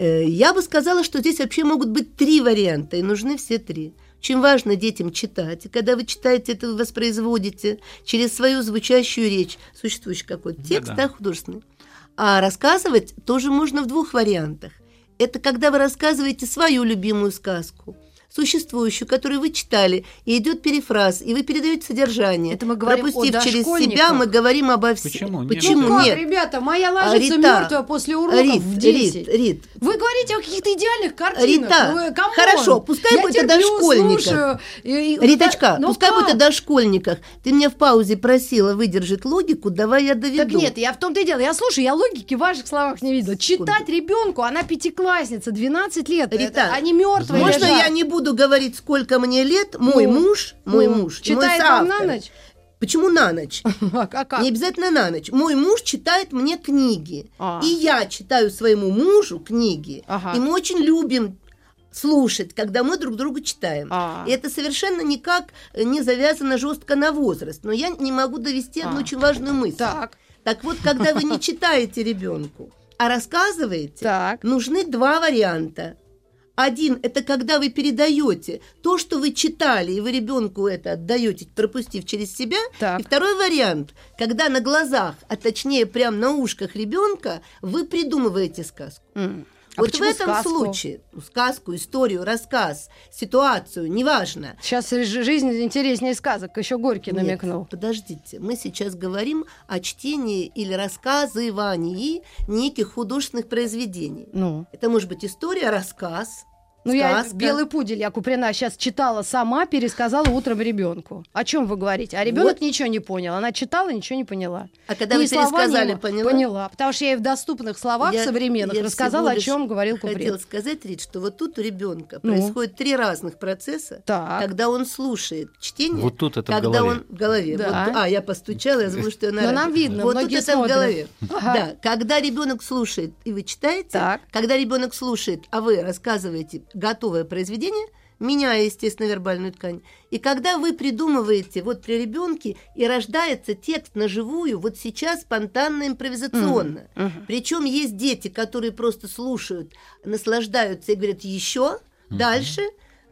Э, я бы сказала, что здесь вообще могут быть три варианта, и нужны все три. Очень важно детям читать. И когда вы читаете это, вы воспроизводите через свою звучащую речь, существующий какой-то текст, да, да. да, художественный. А рассказывать тоже можно в двух вариантах. Это когда вы рассказываете свою любимую сказку – существующую, которую вы читали, и идет перефраз, и вы передаете содержание. Это мы говорим Пропустив о через себя, мы говорим обо всем. Почему? Почему ну нет? ребята, моя ложится Рита, мертвая после уроков Рит, в 10. Рит, Рит. Вы говорите о каких-то идеальных картинах. Рита, ну, хорошо, пускай Я будет о дошкольниках. И, Риточка, да, пускай как? будет о дошкольниках. Ты меня в паузе просила выдержать логику, давай я доведу. Так нет, я в том-то и дело. Я слушаю, я логики в ваших словах не видела. Читать ребенку, она пятиклассница, 12 лет. Рита, это, они мертвые Можно лежат. я не буду говорить, сколько мне лет, мой ну, муж, мой ну, муж, читает мой на ночь? Почему на ночь? А, как? Не обязательно на ночь. Мой муж читает мне книги. А. И я читаю своему мужу книги. Ага. И мы очень любим слушать, когда мы друг другу читаем. А. И это совершенно никак не завязано жестко на возраст. Но я не могу довести одну а. очень важную мысль. Так. так вот, когда вы не читаете ребенку, а рассказываете, так. нужны два варианта. Один – это когда вы передаете то, что вы читали, и вы ребенку это отдаете, пропустив через себя. Так. И второй вариант – когда на глазах, а точнее прямо на ушках ребенка, вы придумываете сказку. Mm. А вот в этом сказку? случае сказку, историю, рассказ, ситуацию, неважно. Сейчас жизнь интереснее сказок, еще Горький Нет, намекнул. Подождите, мы сейчас говорим о чтении или рассказывании неких художественных произведений. Ну. Это может быть история, рассказ, ну, Сказка. я «Белый пудель» я Куприна сейчас читала сама, пересказала утром ребенку. О чем вы говорите? А ребенок вот. ничего не понял. Она читала, ничего не поняла. А когда Ни вы пересказали, не... поняла? Поняла. Потому что я ей в доступных словах я, современных я рассказала, о чем говорил Куприн. хотела сказать, Рит, что вот тут у ребенка ну. происходит три разных процесса, так. когда он слушает чтение, вот тут это когда в голове. он в голове. Да. Вот, а, я постучала, я забыла, что я на Но нам видно, Вот тут это смотрят. в голове. Ага. Да, когда ребенок слушает, и вы читаете, так. когда ребенок слушает, а вы рассказываете готовое произведение, меняя, естественно, вербальную ткань. И когда вы придумываете вот при ребенке и рождается текст на живую, вот сейчас спонтанно, импровизационно. Мгм, мгм. Причем есть дети, которые просто слушают, наслаждаются и говорят еще, дальше.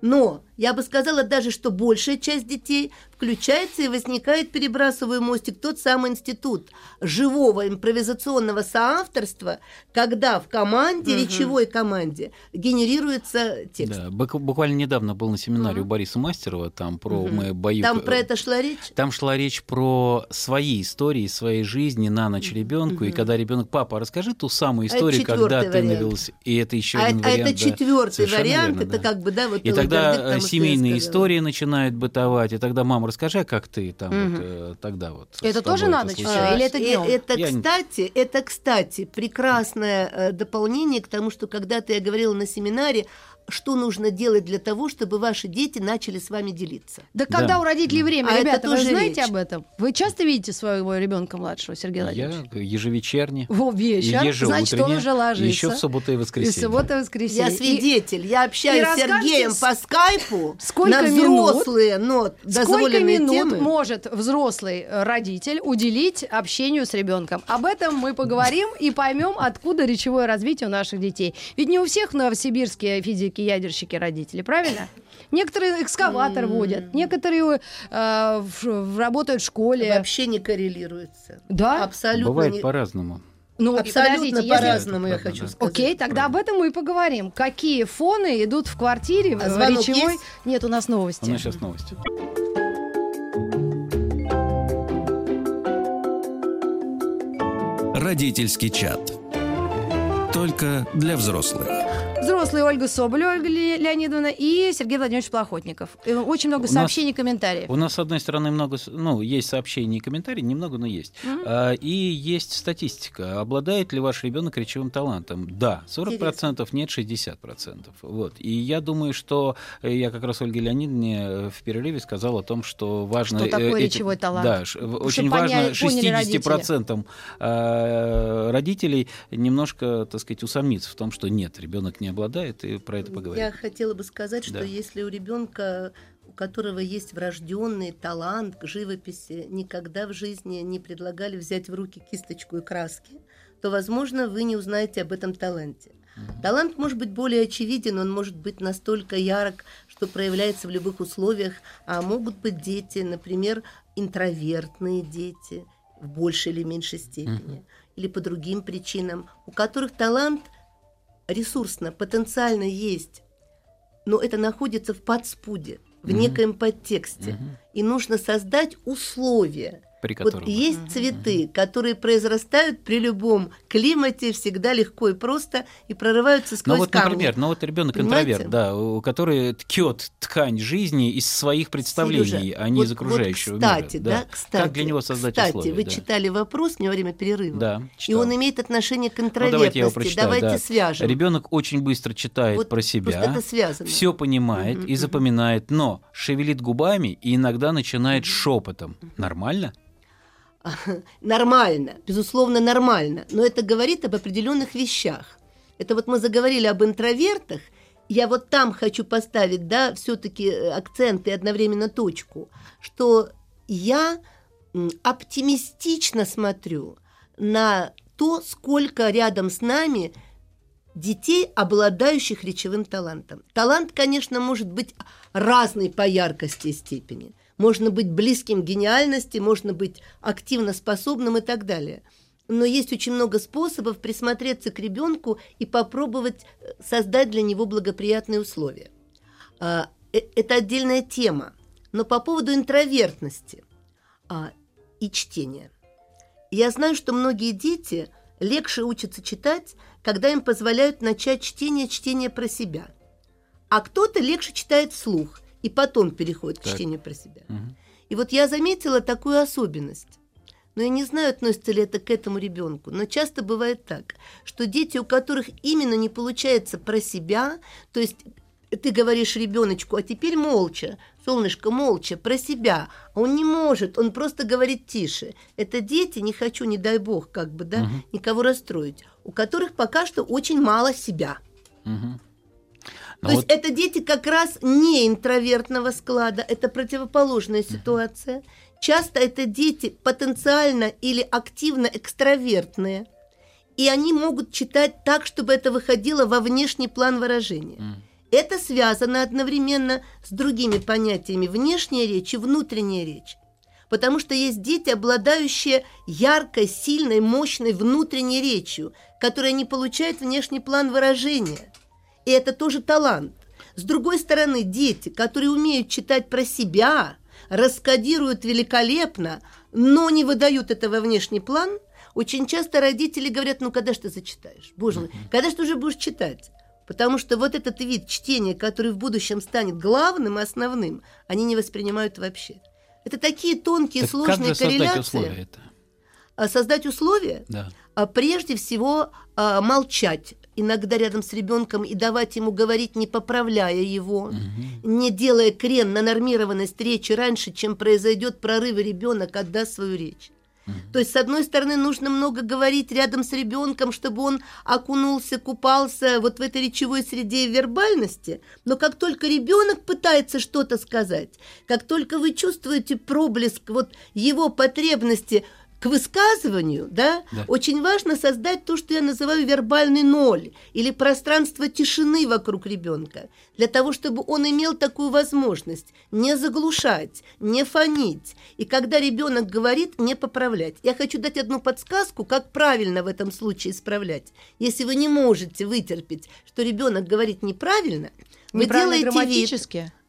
Но я бы сказала даже, что большая часть детей включается и возникает, перебрасывая мостик, тот самый институт живого импровизационного соавторства, когда в команде, речевой команде, генерируется текст. Да, буквально недавно был на семинаре у Бориса Мастерова, там про мы бою. Там про это шла речь? Там шла речь про свои истории, своей жизни на ночь ребенку. И когда ребенок, папа, расскажи ту самую А историю, когда ты на велосипеде. И это еще А, один а вариант. это четвертый вариант, верно, это да. как бы, да, вот И тогда э, семейные истории начинают бытовать, и тогда мама, расскажи, а как ты там вот, э, тогда вот. Это тоже тобой на ночь случилось?» или это э, Это, Я не- кстати, это, кстати, прекрасное э, дополнение к тому, что когда-то я говорила на семинаре, что нужно делать для того, чтобы ваши дети начали с вами делиться. Да Да. когда у родителей время, А это ребята, вы тоже знаете речь. об этом? Вы часто видите своего ребенка младшего, Сергей Владимирович? Я ежевечерне. Во вечер, и значит, он уже ложится. Еще в субботу и И воскресенье. суббота и воскресенье. Я И- свидетель, я общаюсь и с Сергеем с- по скайпу сколько на минут- взрослые, но Сколько минут темы. может взрослый родитель уделить общению с ребенком? Об этом мы поговорим и поймем, откуда речевое развитие у наших детей. Ведь не у всех в Новосибирске физики, ядерщики родители, правильно? Некоторые экскаватор водят, некоторые э, в- в- работают в школе. Вообще не коррелируется. Да? Абсолютно Бывает не- по-разному. Ну, Абсолютно по-разному, я хочу правда, сказать. Окей, тогда об этом мы и поговорим. Какие фоны идут в квартире А в речевой? есть? Нет, у нас новости. У нас сейчас новости. Родительский чат. Только для взрослых. Взрослые Ольга Соболева, Ольга Ле- Леонидовна и Сергей Владимирович Плохотников. И Очень много У сообщений, комментариев. У нас, с одной стороны, много, ну, есть сообщений и комментарии, немного, но есть. А, и есть статистика. Обладает ли ваш ребенок речевым талантом? Да, 40%, нет, 60%. Вот. И я думаю, что э, я как раз Ольге Леонидовне э, в перерыве сказал о том, что важно... Что э, такое этим- речевой талант? Да, очень поняли- важно поняли родители. 60% э, родителей немножко, так сказать, усомниться в том, что нет, ребенок не обладает, и про это поговорим. Я хотела бы сказать, что Да. если у ребенка, у которого есть врожденный талант к живописи, никогда в жизни не предлагали взять в руки кисточку и краски, то, возможно, вы не узнаете об этом таланте. Талант может быть более очевиден, он может быть настолько ярок, что проявляется в любых условиях, а могут быть дети, например, интровертные дети в большей или меньшей степени, или по другим причинам, у которых талант ресурсно, потенциально есть, но это находится в подспуде, в некоем подтексте. И нужно создать условия. При Вот котором... есть цветы, которые произрастают при любом климате, всегда легко и просто, и прорываются Ну сквозь вот, камни. например, ну вот ребенок интроверт, да, у- который ткет ткань жизни из своих представлений, Сережа, а не вот- из окружающего вот, кстати, мира. да, кстати, как для него создать кстати, условия? вы да. читали вопрос во время перерыва, Да, и читал. он имеет отношение к Ну, интровертности. давайте я его прочитаю. Давайте да. свяжем. Ребенок очень быстро читает Вот про себя, это связано. все понимает Мгм, и запоминает, но шевелит губами и иногда начинает шепотом. Нормально? Нормально, безусловно, нормально. Но это говорит об определенных вещах. Это вот мы заговорили об интровертах. Я вот там хочу поставить, да, все-таки акцент и одновременно точку, что я оптимистично смотрю на то, сколько рядом с нами детей, обладающих речевым талантом. Талант, конечно, может быть разный по яркости и степени. Можно быть близким к гениальности, можно быть активно способным и так далее. Но есть очень много способов присмотреться к ребенку и попробовать э, создать для него благоприятные условия. А, э- Это отдельная тема. Но по поводу интровертности а, и чтения. Я знаю, что многие дети легче учатся читать, когда им позволяют начать чтение чтения про себя. А кто-то легче читает вслух и потом переходит к Так. чтению про себя. Мгм. И вот я заметила такую особенность. Но я не знаю, относится ли это к этому ребенку, но часто бывает так, что дети, у которых именно не получается про себя, то есть ты говоришь ребеночку, а теперь молча, солнышко, молча, про себя, а он не может, он просто говорит тише. Это дети, не хочу, не дай бог, как бы, да, Мгм. никого расстроить, у которых пока что очень мало себя. Мгм. Но То вот... есть это дети как раз не интровертного склада, это противоположная ситуация. Часто это дети потенциально или активно экстравертные. И они могут читать так, чтобы это выходило во внешний план выражения. Это связано одновременно с другими понятиями внешняя речь и внутренняя речь. Потому что есть дети, обладающие яркой, сильной, мощной внутренней речью, которая не получает внешний план выражения. И это тоже талант. С другой стороны, дети, которые умеют читать про себя, раскодируют великолепно, но не выдают это во внешний план, очень часто родители говорят, ну когда ж ты зачитаешь? Боже мой, когда ж ты уже будешь читать? Потому что вот этот вид чтения, который в будущем станет главным и основным, они не воспринимают вообще. Это такие тонкие, так сложные как же корреляции. Условия это? А создать условия? Да. А прежде всего а, молчать иногда рядом с ребенком и давать ему говорить, не поправляя его, угу. не делая крен на нормированность речи раньше, чем произойдет прорыв, и ребенок отдаст свою речь. То есть, с одной стороны, нужно много говорить рядом с ребенком, чтобы он окунулся, купался вот в этой речевой среде и вербальности, но как только ребенок пытается что-то сказать, как только вы чувствуете проблеск вот его потребности к высказыванию, да, да, очень важно создать то, что я называю вербальный ноль или пространство тишины вокруг ребенка, для того, чтобы он имел такую возможность не заглушать, не фонить, и когда ребенок говорит, не поправлять. Я хочу дать одну подсказку, как правильно в этом случае исправлять. Если вы не можете вытерпеть, что ребенок говорит неправильно, вы делаете вид,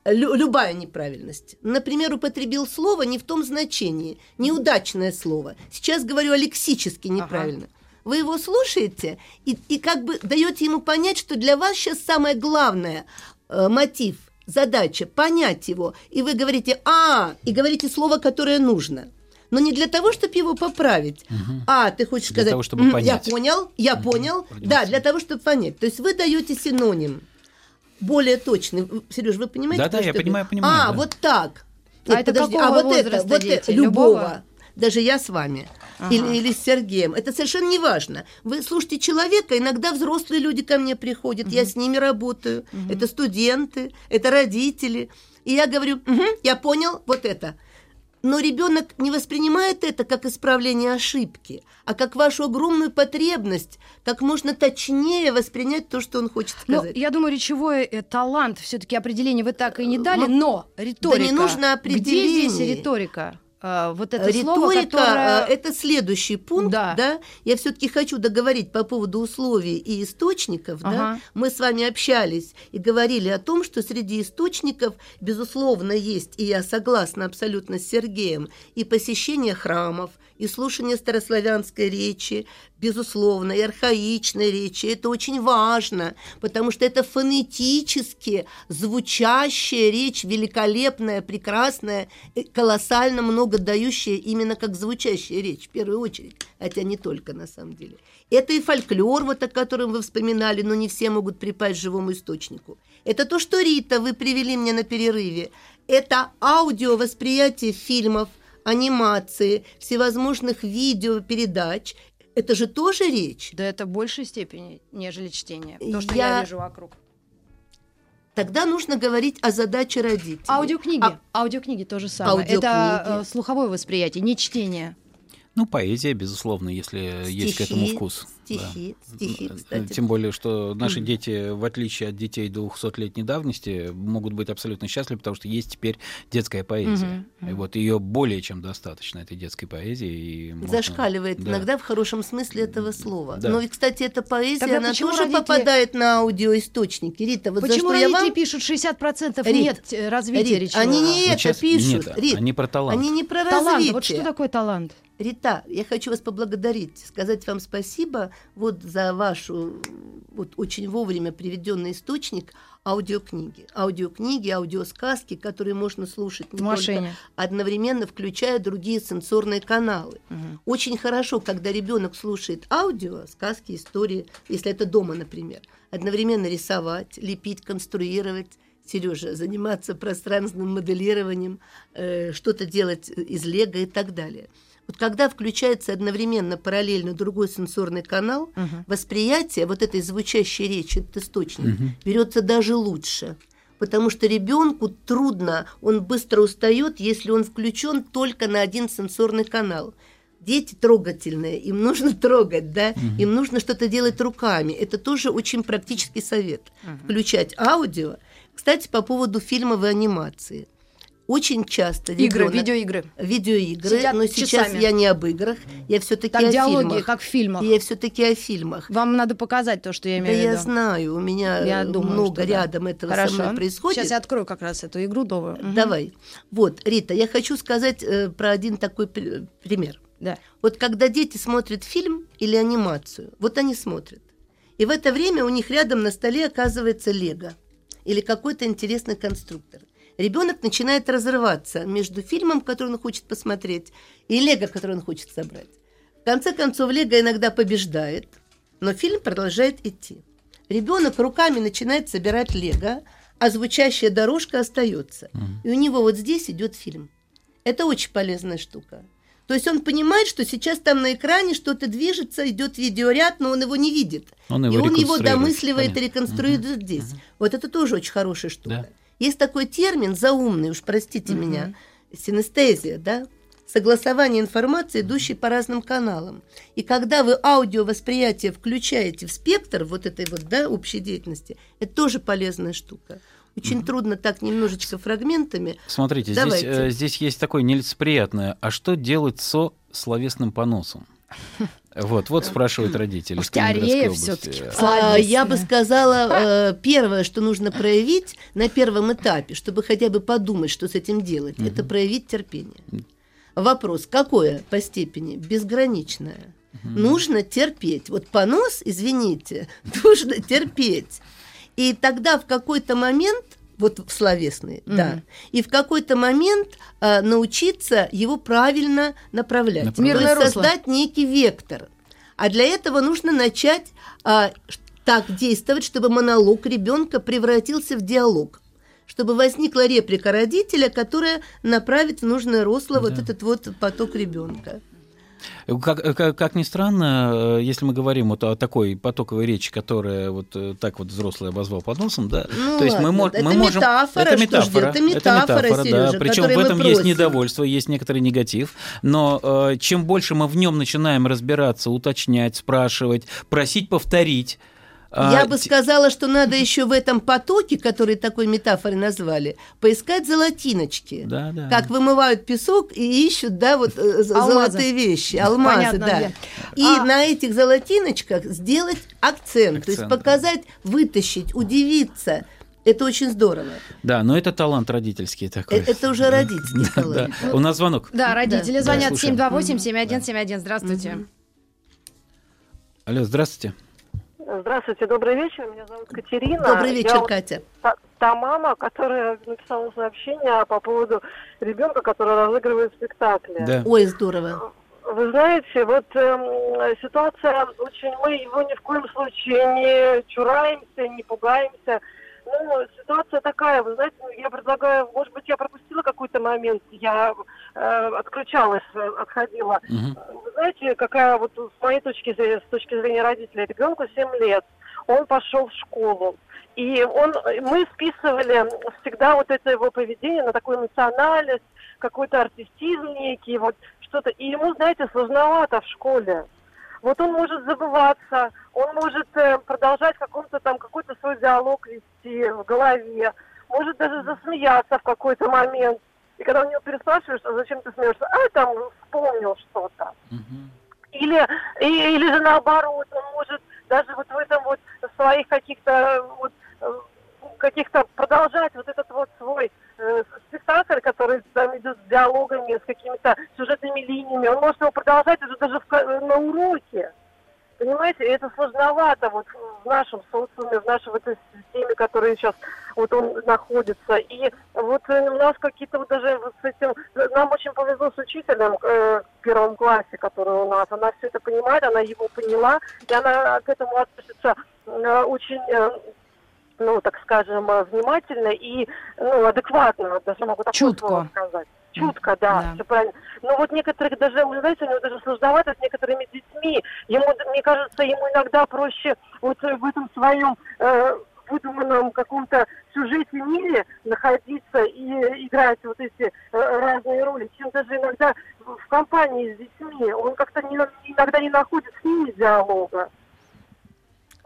Лю- любая неправильность. Например, употребил слово не в том значении, неудачное слово. Сейчас говорю лексически неправильно. Ага. Вы его слушаете и, и как бы даете ему понять, что для вас сейчас самое главное э, мотив, задача понять его. И вы говорите «а» и говорите слово, которое нужно но не для того, чтобы его поправить. Угу. А, ты хочешь для сказать, того, чтобы понять. я понял, я угу. понял, да, для того, чтобы понять. То есть вы даете синоним более точный. Сереж, вы понимаете? Да, да, я понимаю, понимаю. А, да. вот так. А Нет, это подожди, какого а вот это, вот это, любого. Даже я с вами. Ага. Или, или с Сергеем. Это совершенно не важно. Вы слушайте человека, иногда взрослые люди ко мне приходят, угу. я с ними работаю. Угу. Это студенты, это родители. И я говорю, угу, я понял, вот это. Но ребенок не воспринимает это как исправление ошибки, а как вашу огромную потребность, как можно точнее воспринять то, что он хочет сказать. Ну, я думаю, речевой э, талант, все-таки определение вы так и не дали, но риторика. Да не нужно определение. Где здесь риторика? А, вот это Риторика слово, которое... – это следующий пункт, да. да? Я все-таки хочу договорить по поводу условий и источников, ага. да? Мы с вами общались и говорили о том, что среди источников, безусловно, есть, и я согласна абсолютно с Сергеем, и посещение храмов, и слушание старославянской речи, безусловно, и архаичной речи. Это очень важно, потому что это фонетически звучащая речь, великолепная, прекрасная, колоссально много дающая именно как звучащая речь, в первую очередь, хотя не только на самом деле. Это и фольклор, вот о котором вы вспоминали, но не все могут припасть живому источнику. Это то, что Рита вы привели мне на перерыве. Это аудиовосприятие фильмов, анимации, всевозможных видеопередач. Это же тоже речь. Да это в большей степени, нежели чтение. То, что я, я вижу вокруг. Тогда нужно говорить о задаче родителей. Аудиокниги. А... Аудиокниги то же самое. Аудиокниги. Это э, слуховое восприятие, не чтение. Ну, поэзия, безусловно, если стихи, есть к этому вкус. Стихи, да. стихи, кстати. Тем более, что наши дети, в отличие от детей 200-летней давности, могут быть абсолютно счастливы, потому что есть теперь детская поэзия. Угу, И вот ее более чем достаточно, этой детской поэзии. И можно... Зашкаливает да. иногда в хорошем смысле этого слова. Да. Но, кстати, эта поэзия, Тогда она тоже родители... попадает на аудиоисточники. Рита, вот почему за что я вам... пишут 60% Рит, нет э, развития Рит, Они не вот это пишут, нет, Рит. Они про талант. Они не про талант. развитие. Вот что такое талант? Рита, я хочу вас поблагодарить, сказать вам спасибо вот за вашу вот очень вовремя приведенный источник аудиокниги. Аудиокниги, аудиосказки, которые можно слушать не только одновременно, включая другие сенсорные каналы. Угу. Очень хорошо, когда ребенок слушает аудио, сказки, истории, если это дома, например, одновременно рисовать, лепить, конструировать, Сережа, заниматься пространственным моделированием, э, что-то делать из лего и так далее. Вот когда включается одновременно параллельно другой сенсорный канал, угу. восприятие вот этой звучащей речи, этот источник, угу. берется даже лучше. Потому что ребенку трудно, он быстро устает, если он включен только на один сенсорный канал дети трогательные, им нужно трогать, да, угу. им нужно что-то делать руками. Это тоже очень практический совет. Угу. Включать аудио. Кстати, по поводу фильмов и анимации. Очень часто игры, ребенок, видеоигры, видеоигры, Сидят но сейчас часами. я не об играх, я все-таки о диалоги, фильмах. как в фильмах. Я все-таки о фильмах. Вам надо показать то, что я имею да в виду. я знаю, у меня я думаю, много рядом да. этого Хорошо. со мной происходит. Сейчас я открою как раз эту игру новую. Давай. Вот, Рита, я хочу сказать э, про один такой пример. Да. Вот когда дети смотрят фильм или анимацию, вот они смотрят. И в это время у них рядом на столе оказывается лего или какой-то интересный конструктор. Ребенок начинает разрываться между фильмом, который он хочет посмотреть, и лего, который он хочет собрать. В конце концов, лего иногда побеждает, но фильм продолжает идти. Ребенок руками начинает собирать лего, а звучащая дорожка остается. Mm. И у него вот здесь идет фильм. Это очень полезная штука. То есть он понимает, что сейчас там на экране что-то движется, идет видеоряд, но он его не видит. Он его и он его домысливает понятно. и реконструирует угу. здесь. Угу. Вот это тоже очень хорошая штука. Да. Есть такой термин заумный, уж простите угу. меня, синестезия, да? Согласование информации, идущей по разным каналам. И когда вы аудиовосприятие включаете в спектр вот этой вот, да, общей деятельности, это тоже полезная штука. Очень mm трудно так немножечко фрагментами. Смотрите, здесь, э, здесь есть такое нелицеприятное. А что делать со словесным поносом? Вот, вот спрашивают родители. Арея все-таки. А, я бы сказала, э, первое, что нужно проявить на первом этапе, чтобы хотя бы подумать, что с этим делать, угу. это проявить терпение. Вопрос, какое по степени? Безграничное. Угу. Нужно терпеть. Вот понос, извините, нужно терпеть. И тогда в какой-то момент вот словесный, mm-hmm. да. И в какой-то момент а, научиться его правильно направлять. направлять. То есть создать некий вектор. А для этого нужно начать а, так действовать, чтобы монолог ребенка превратился в диалог. Чтобы возникла реплика родителя, которая направит в нужное русло да. вот этот вот поток ребенка. Как, как, как ни странно, э, если мы говорим вот о такой потоковой речи, которая вот э, так вот взрослый обозвал подносом, да, ну, то есть ладно, мы, мо- это мы можем... Метафора, это метафора, это метафора, это метафора Сережа, да. Причем в этом есть недовольство, есть некоторый негатив, но э, чем больше мы в нем начинаем разбираться, уточнять, спрашивать, просить повторить, а, Я бы сказала, что надо еще в этом потоке, который такой метафорой назвали, поискать золотиночки. Да, да. Как вымывают песок и ищут, да, вот э, алмазы. золотые вещи, алмазы, Понятно, да. Где. И а... на этих золотиночках сделать акцент, акцент, то есть показать, вытащить, удивиться. Это очень здорово. Да, но это талант родительский такой. Это, это уже родительский талант. У нас звонок. Да, родители звонят 728-7171. Здравствуйте. Алло, здравствуйте. Здравствуйте, добрый вечер. Меня зовут Катерина. Добрый вечер, Я Катя. та, та мама, которая написала сообщение по поводу ребенка, который разыгрывает спектакли. Да. Ой, здорово. Вы знаете, вот э, ситуация очень, мы его ни в коем случае не чураемся, не пугаемся. Ну, ситуация такая, вы знаете, я предлагаю, может быть, я пропустила какой-то момент, я э, отключалась, отходила. Угу. Вы знаете, какая вот с моей точки зрения, с точки зрения родителей, ребенку 7 лет, он пошел в школу. И он, мы списывали всегда вот это его поведение на такую национальность, какой-то артистизм некий, вот что-то. И ему, знаете, сложновато в школе. Вот он может забываться, он может э, продолжать каком-то там какой-то свой диалог вести в голове, может даже засмеяться в какой-то момент. И когда у него переспрашиваешь, а зачем ты смеешься, а там вспомнил что-то. Или, и, или же наоборот, он может даже вот в этом вот своих каких-то вот э, каких-то продолжать вот этот вот свой э, спектакль, который там идет с диалогами, с какими-то сюжетными линиями, он может его продолжать уже даже в, на уроке. Понимаете, это сложновато вот в нашем социуме, в нашей вот этой системе, которая сейчас вот он находится. И вот у нас какие-то вот даже вот с этим... Нам очень повезло с учителем э, в первом классе, который у нас. Она все это понимает, она его поняла, и она к этому относится э, очень э, ну, так скажем, внимательно и ну, адекватно, даже могу так Чутко. сказать. чутко, да, Да. все правильно. Но вот некоторых даже, вы знаете, у него даже сложновато с некоторыми детьми. Ему, мне кажется, ему иногда проще вот э, в этом своем э, выдуманном каком-то сюжете мире находиться и играть вот эти э, разные роли, чем даже иногда в в компании с детьми. Он как-то не, иногда не находит с ними диалога.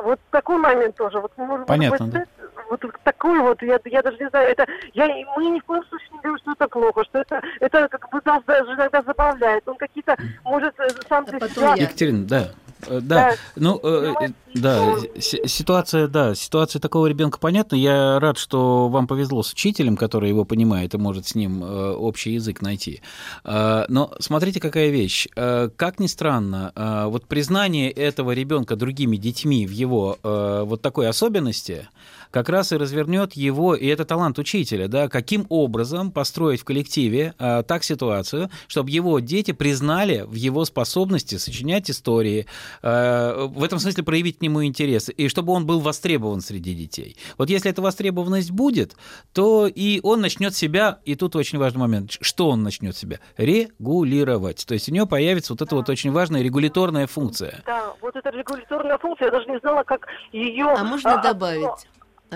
Вот такой момент тоже. Вот, может Понятно, быть, да. Вот такой вот, я, я даже не знаю, это, я, мы ни в коем случае не говорим, что это плохо, что это, это как бы нас даже иногда забавляет. Он какие-то, может, э, сам А для себя... я. Екатерина, да. Э, Да, Да. ну, э, э, да, си- ситуация, да, ситуация такого ребенка понятна. Я рад, что вам повезло с учителем, который его понимает и может с ним э, общий язык найти. Но смотрите, какая вещь. Как ни странно, вот признание этого ребенка другими детьми в его вот такой особенности как раз и развернет его, и это талант учителя, да, каким образом построить в коллективе а, так ситуацию, чтобы его дети признали в его способности сочинять истории, а, в этом смысле проявить к нему интерес, и чтобы он был востребован среди детей. Вот если эта востребованность будет, то и он начнет себя, и тут очень важный момент, что он начнет себя? Регулировать. То есть у него появится вот эта вот очень важная регуляторная функция. Да, вот эта регуляторная функция, я даже не знала, как ее... А можно добавить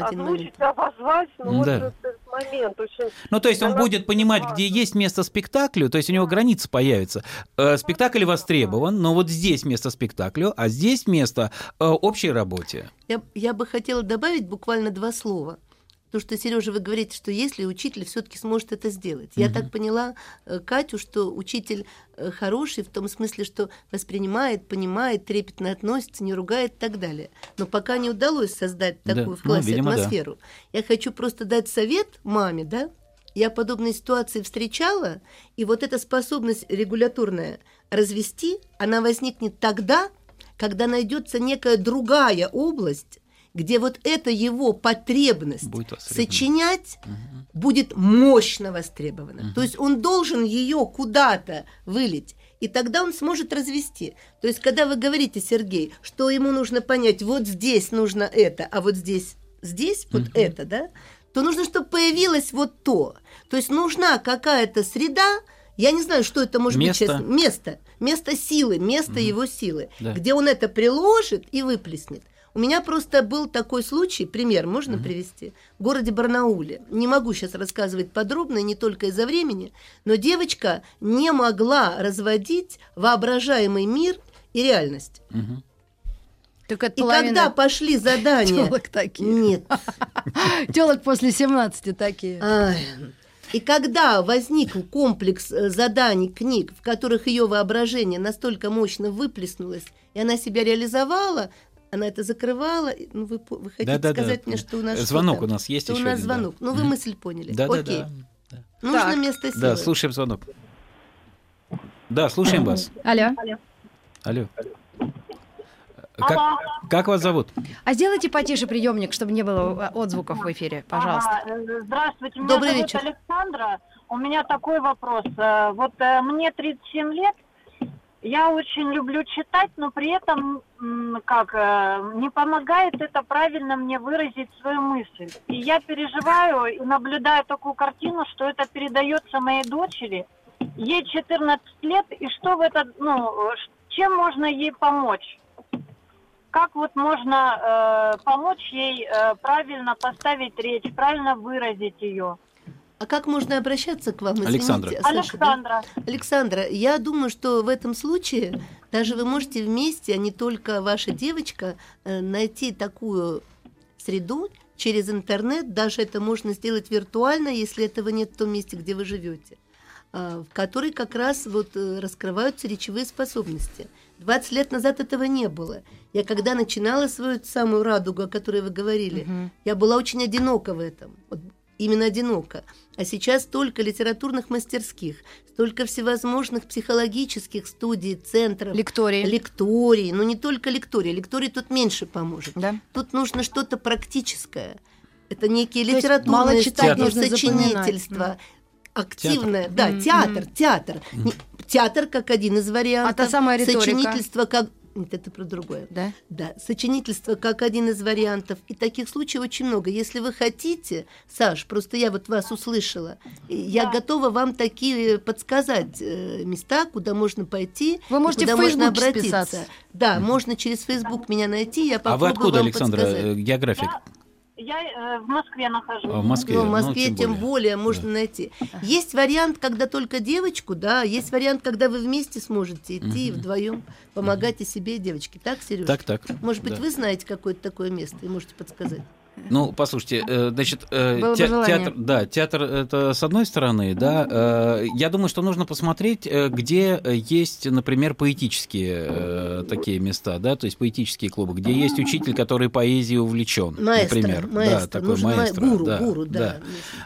один момент? Озвучить, обозвать, ну Да. вот этот момент очень... Ну, то есть он будет понимать, важна. где есть место спектаклю, то есть у него граница появится. Э, Спектакль востребован, но вот здесь место спектаклю, а здесь место э, общей работе. Я, я бы хотела добавить буквально два слова. То, что, Сережа, вы говорите, что если учитель все-таки сможет это сделать. Я Мгм. так поняла э, Катю, что учитель хороший в том смысле, что воспринимает, понимает, трепетно относится, не ругает и так далее. Но пока не удалось создать Да, такую в ну, классе видимо, да. атмосферу. Я хочу просто дать совет маме, да? Я подобные ситуации встречала, и вот эта способность регуляторная развести, она возникнет тогда, когда найдется некая другая область, где вот эта его потребность Будет сочинять Мгм. будет мощно востребована. Мгм. То есть он должен ее куда-то вылить. И тогда он сможет развести. То есть, когда вы говорите, Сергей, что ему нужно понять, вот здесь нужно это, а вот здесь, здесь вот Мгм. это, да, то нужно, чтобы появилось вот то. То есть нужна какая-то среда, я не знаю, что это может Место. быть сейчас. Место. Место силы, место Мгм. его силы, Да. где он это приложит и выплеснет. У меня просто был такой случай, пример можно Мгм. привести, в городе Барнауле. Не могу сейчас рассказывать подробно, не только из-за времени, но девочка не могла разводить воображаемый мир и реальность. Мгм. Так это И когда пошли задания... Телок такие. Нет. Телок после 17 такие. Ай. И когда возник комплекс э, заданий, книг, в которых ее воображение настолько мощно выплеснулось, и она себя реализовала, она это закрывала. Ну, вы, вы хотите Да-да-да. сказать мне, что у нас Звонок что-то? у нас есть Что у еще нас один, да. звонок. Ну, вы мысль поняли. Да, да, Окей. да. Нужно Так. место силы. Да, слушаем звонок. Да, слушаем вас. Алло. Алло. Как, как вас зовут? А сделайте потише приемник, чтобы не было отзвуков в эфире, пожалуйста. Ага, э, Здравствуйте, меня Добрый зовут вечер. Александра. У меня такой вопрос. Э, Вот э, мне 37 лет, я очень люблю читать, но при этом, как, э, не помогает это правильно мне выразить свою мысль. И я переживаю и наблюдаю такую картину, что это передается моей дочери. Ей 14 лет, и что в это, ну, чем можно ей помочь? Как вот можно э, помочь ей э, правильно поставить речь, правильно выразить ее? А как можно обращаться к вам? Извините, Александра. Саша, да? Александра. Александра, я думаю, что в этом случае даже вы можете вместе, а не только ваша девочка, э, найти такую среду через интернет. Даже это можно сделать виртуально, если этого нет в том месте, где вы живете, а, в которой как раз вот э, раскрываются речевые способности. 20 лет назад этого не было. Я когда начинала свою самую радугу, о которой вы говорили, Мгм. я была очень одинока в этом. Вот именно одинока. А сейчас столько литературных мастерских, столько всевозможных психологических студий, центров, Лектории. лекторий. Но не только лектории. Лекторий тут меньше поможет. Да. Тут нужно что-то практическое. Это некие То литературные мало читать, студии, нужно сочинительство. Активное, да, Мгм, театр, театр. Не- Театр как один из вариантов. А та самая риторика? Сочинительство как Нет, это про другое. Да? Да, сочинительство как один из вариантов. И таких случаев очень много. Если вы хотите, Саш, просто я вот вас услышала, я Да. готова вам такие подсказать э, места, куда можно пойти, Вы можете куда в можно Фейсбуке обратиться. списаться. Да, можно через Facebook меня найти, я А вы откуда, вам Александра, подсказать. э, географик? Я э, в Москве нахожусь. А, В Москве. Ну, в ну, Москве тем более, можно найти. Есть вариант, когда только девочку, да, есть вариант, когда вы вместе сможете идти вдвоем, помогать и себе, и девочке. Так, Сереж? Так, так. Может быть, да. вы знаете какое-то такое место и можете подсказать. Ну, послушайте, э, значит, э, те- театр, да, театр это с одной стороны, да. э, Я думаю, что нужно посмотреть, где есть, например, поэтические такие места, да, то есть поэтические клубы, где есть учитель, который поэзией увлечен, Маэстро, например, маэстро, да, такой нужен ма- маэстро, гуру, да, гуру, да.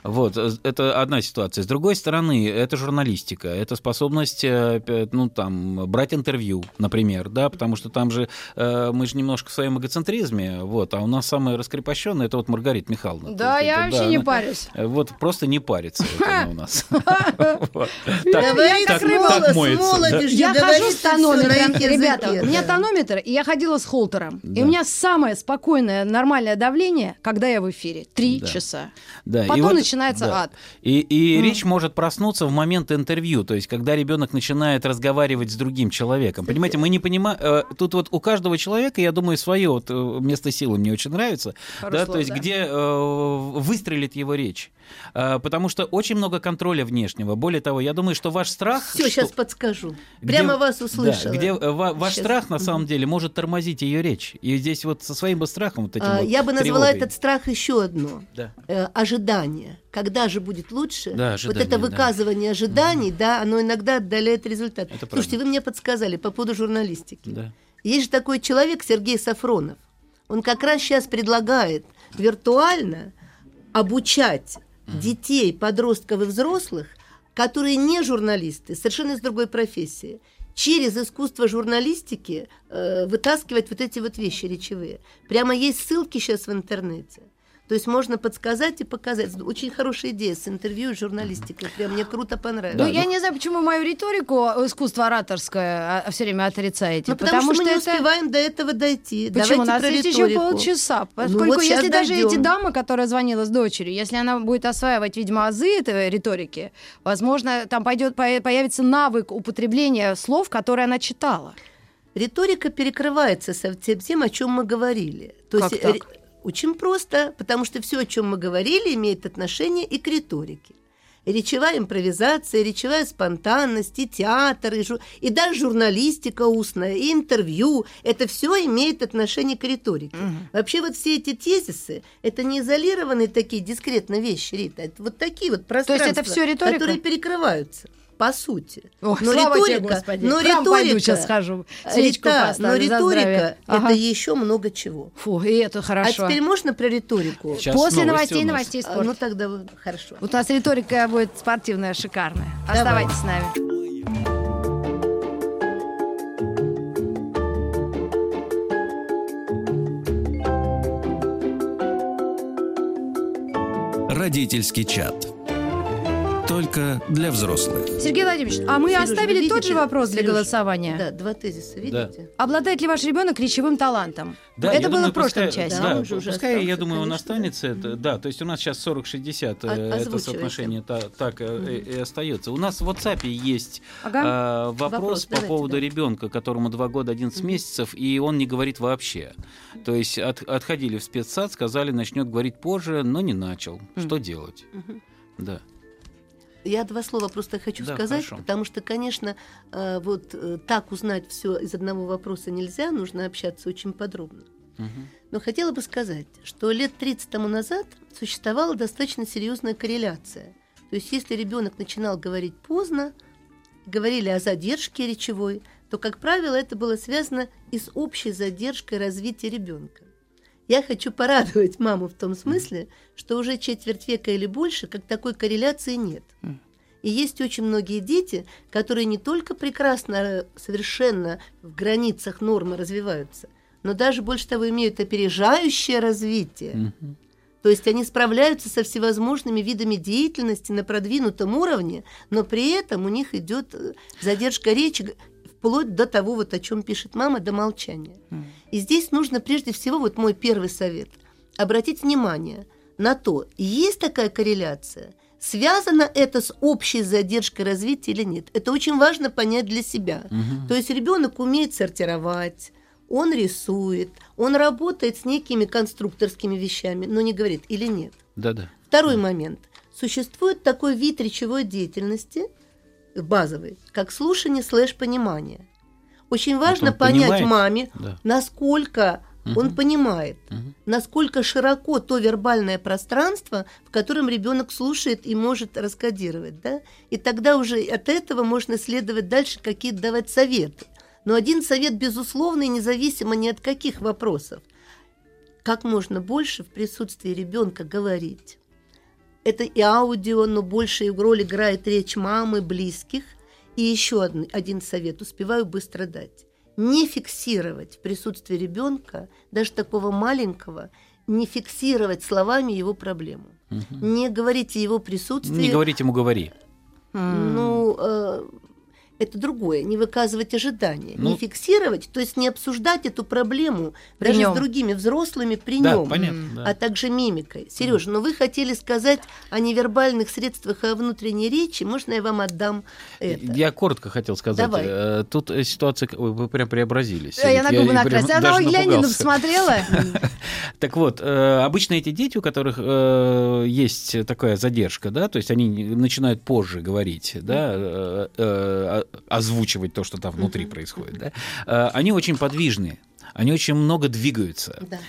Вот, э, это одна ситуация. С другой стороны, это журналистика, это способность, ну, там, брать интервью, например, да, потому что там же мы же немножко в своем эгоцентризме, вот, а у нас самое раскрепощенное это вот Маргарита Михайловна. Да, я это, вообще да, не она- парюсь. Вот просто не парится у нас. Так- моется, Я хожу с тонометром, ребята, у меня тонометр, и я ходила с холтером. И у меня самое спокойное, нормальное давление, когда я в эфире. Три часа. Потом начинается ад. И, речь может проснуться в момент интервью, то есть когда ребенок начинает разговаривать с другим человеком. Понимаете, мы не понимаем, э, тут вот у каждого человека, я думаю, свое вот э, место силы мне очень нравится, да, то есть да. где э, выстрелит его речь. Э, потому что очень много контроля внешнего. Более того, я думаю, что ваш страх... Все, что- сейчас подскажу. где- Прямо вас да, услышала. где э, ва- ваш Щас. страх на самом деле может тормозить ее речь. И здесь вот со своим бы страхом вот этим А, вот Я бы назвала тревогой. этот страх еще одно. Да. Э, ожидание. Когда же будет лучше? Да, вот это да. выказывание ожиданий, да, оно иногда отдаляет результат. Это Слушайте, правда. вы мне подсказали по поводу журналистики. Да. Есть же такой человек, Сергей Сафронов. Он как раз сейчас предлагает виртуально обучать детей, подростков и взрослых, которые не журналисты, совершенно из другой профессии, через искусство журналистики э, вытаскивать вот эти вот вещи речевые. Прямо есть ссылки сейчас в интернете. То есть можно подсказать и показать. Очень хорошая идея с интервью и журналистикой. Прям мне круто понравилось. Ну, я не знаю, почему мою риторику, э, искусство ораторское, все время отрицаете. Ну, потому, что, мы не это... успеваем до этого дойти. Почему? У Давайте нас про есть еще полчаса. Ну, Поскольку вот щас если даже эти дойдем. дамы, которая звонила с дочерью, если она будет осваивать, видимо, азы этой риторики, возможно, там пойдет, по- появится навык употребления слов, которые она читала. Риторика перекрывается со тем, тем, о чем мы говорили. То Как есть так? Очень просто, потому что все, о чем мы говорили, имеет отношение и к риторике. И речевая импровизация, и речевая спонтанность, и театр, и, жу- и даже журналистика устная, и интервью. Это все имеет отношение к риторике. Вообще вот все эти тезисы, это не изолированные такие дискретные вещи, Рита. Это вот такие вот пространства, это всё риторика? которые перекрываются. По сути. Ой, но слава тебе, риторика, Господи. но В храм пойду риторика, сейчас схожу, свечку Рита, но поставлю здравие. риторика Ага. это еще много чего. Фу, и это хорошо. А теперь можно про риторику? Сейчас После новостей, у нас. новостей А, спорт. Ну тогда хорошо. Вот у нас риторика будет спортивная, шикарная. Давай. Оставайтесь с нами. Родительский чат. Только для взрослых. Сергей Владимирович, а мы Серёж, оставили вы тот видите? же вопрос для Серёж, голосования. Да, два тезиса, видите? Обладает ли ваш ребенок речевым талантом? Да, это я было думаю, в прошлом пускай- части. Да, Да, он же уже пускай, я остался, думаю, он конечно, останется. Это, да, то есть у нас сейчас 40-60 э, О- это соотношение та- так э, и остается. У нас в WhatsApp есть Ага. э, вопрос, Вопрос, по давайте, поводу да. ребенка, которому 2 года 11 месяцев, и он не говорит вообще. То есть от- отходили в спецсад, сказали, начнет говорить позже, но не начал. Что делать? Да. Я два слова просто хочу Да, сказать, хорошо. потому что, конечно, э, вот э, так узнать все из одного вопроса нельзя, нужно общаться очень подробно. Мгм. Но хотела бы сказать, что лет 30 тому назад существовала достаточно серьезная корреляция. То есть, если ребенок начинал говорить поздно, говорили о задержке речевой, то, как правило, это было связано и с общей задержкой развития ребенка. Я хочу порадовать маму в том смысле, что уже четверть века или больше, как такой корреляции нет. И есть очень многие дети, которые не только прекрасно, э, совершенно в границах нормы развиваются, но даже больше того имеют опережающее развитие. То есть они справляются со всевозможными видами деятельности на продвинутом уровне, но при этом у них идет э, задержка речи вплоть до того, вот о чем пишет мама, до молчания. И здесь нужно прежде всего, вот мой первый совет, обратить внимание на то, есть такая корреляция, связано это с общей задержкой развития или нет. Это очень важно понять для себя. Мгм. То есть ребенок умеет сортировать, он рисует, он работает с некими конструкторскими вещами, но не говорит или нет. Да-да. Второй момент. Существует такой вид речевой деятельности, базовый, как слушание слэш-понимание. Очень важно он понять понимает? маме, Да. насколько он Мгм. понимает, Мгм. насколько широко то вербальное пространство, в котором ребенок слушает и может раскодировать. Да? И тогда уже от этого можно следовать дальше, какие давать советы. Но один совет, безусловный, независимо ни от каких вопросов. Как можно больше в присутствии ребенка говорить. Это и аудио, но большую роль играет речь мамы, близких. И еще один, один совет, успеваю быстро дать. Не фиксировать в присутствии ребенка, даже такого маленького, не фиксировать словами его проблему. Мгм. Не говорить о его присутствии. Не говорить ему «говори». Ну, э, это другое. Не выказывать ожидания. Ну- не фиксировать, то есть не обсуждать эту проблему даже нём. с другими взрослыми при Да, нем. понятно. да. А также мимикой. Сережа, но вы хотели сказать о невербальных средствах и о внутренней речи. Можно я вам отдам это? Я коротко хотел сказать. Давай. Э, Тут э, ситуация, ой, вы прям преобразились. Э, Я на губы накрасила. Даже на Леонидов смотрела? Так вот, обычно эти дети, у которых есть такая задержка, да, то есть они начинают позже говорить, да, озвучивать то, что там внутри происходит, да, э, они очень подвижны. Они очень много двигаются. Да.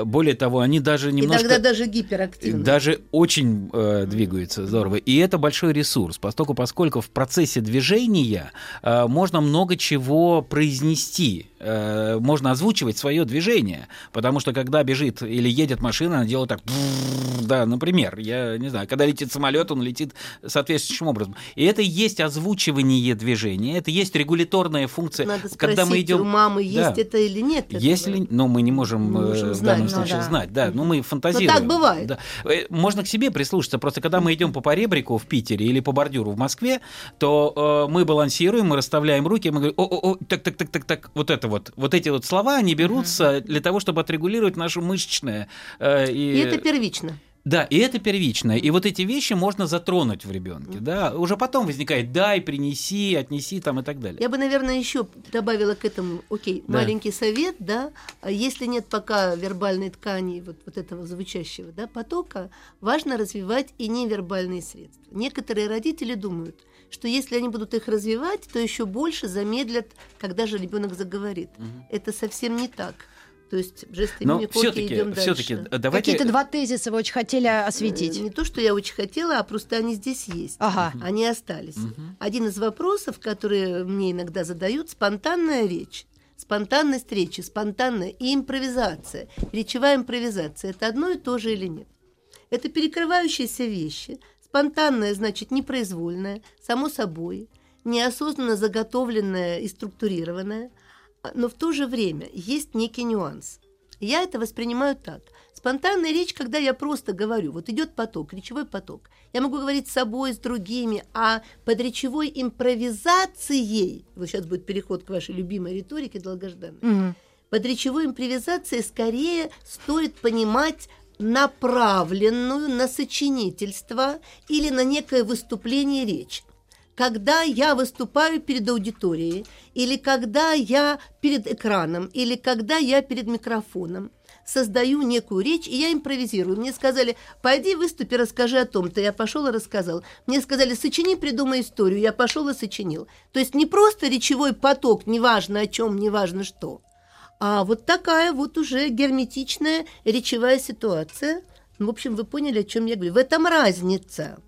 Э, Более того, они даже немножко... Иногда даже гиперактивно. Даже очень э, двигаются здорово. И это большой ресурс, поскольку, поскольку в процессе движения э, можно много чего произнести, э, можно озвучивать свое движение, потому что когда бежит или едет машина, она делает так, да, например, я не знаю, когда летит самолет, он летит соответствующим образом. И это и есть озвучивание движения, это есть регуляторная функция. Надо когда мы идем, у мамы, есть Да. это или нет. Этого. если, ну, мы не можем, Не э, можем в знать, данном ну случае да. знать, да, ну мы фантазируем. так бывает. Да. Э, Можно к себе прислушаться. Просто когда мы идем по поребрику в Питере или по бордюру в Москве, то э, мы балансируем, мы расставляем руки, мы говорим, о, о, так, так, так, так, так, вот это вот, вот эти вот слова, они берутся для того, чтобы отрегулировать наше мышечное. э, И это первично. Да, и это первичное. И вот эти вещи можно затронуть в ребенке. Да, уже потом возникает дай, принеси, отнеси там и так далее. Я бы, наверное, еще добавила к этому, окей, Да. маленький совет, да, а если нет пока вербальной ткани, вот, вот этого звучащего, да, потока, важно развивать и невербальные средства. Некоторые родители думают, что если они будут их развивать, то еще больше замедлят, когда же ребенок заговорит. Это совсем не так. То есть жесты Но все-таки, идем все-таки, дальше. давайте. Какие-то два тезиса вы очень хотели Э, осветить. Не то, что я очень хотела, а просто они здесь есть. Ага. Они остались. Мгм. Один из вопросов, которые мне иногда задают, спонтанная речь. Спонтанность речи, спонтанная и импровизация. Речевая импровизация – это одно и то же или нет? Это перекрывающиеся вещи. Спонтанная значит непроизвольная, само собой, неосознанно заготовленная и структурированная, но в то же время есть некий нюанс. Я это воспринимаю так. Спонтанная речь, когда я просто говорю, вот идет поток, речевой поток. Я могу говорить с собой, с другими, а под речевой импровизацией, вот сейчас будет переход к вашей любимой риторике долгожданной, Мгм. под речевой импровизацией скорее стоит понимать направленную на сочинительство или на некое выступление речь. Когда я выступаю перед аудиторией, или когда я перед экраном, или когда я перед микрофоном, создаю некую речь, и я импровизирую. Мне сказали, пойди выступи, расскажи о том-то. Я пошел и рассказал. Мне сказали, сочини, придумай историю. Я пошел и сочинил. То есть не просто речевой поток, неважно о чем, неважно что, а вот такая вот уже герметичная речевая ситуация. Ну, в общем, вы поняли, о чем я говорю. В этом разница.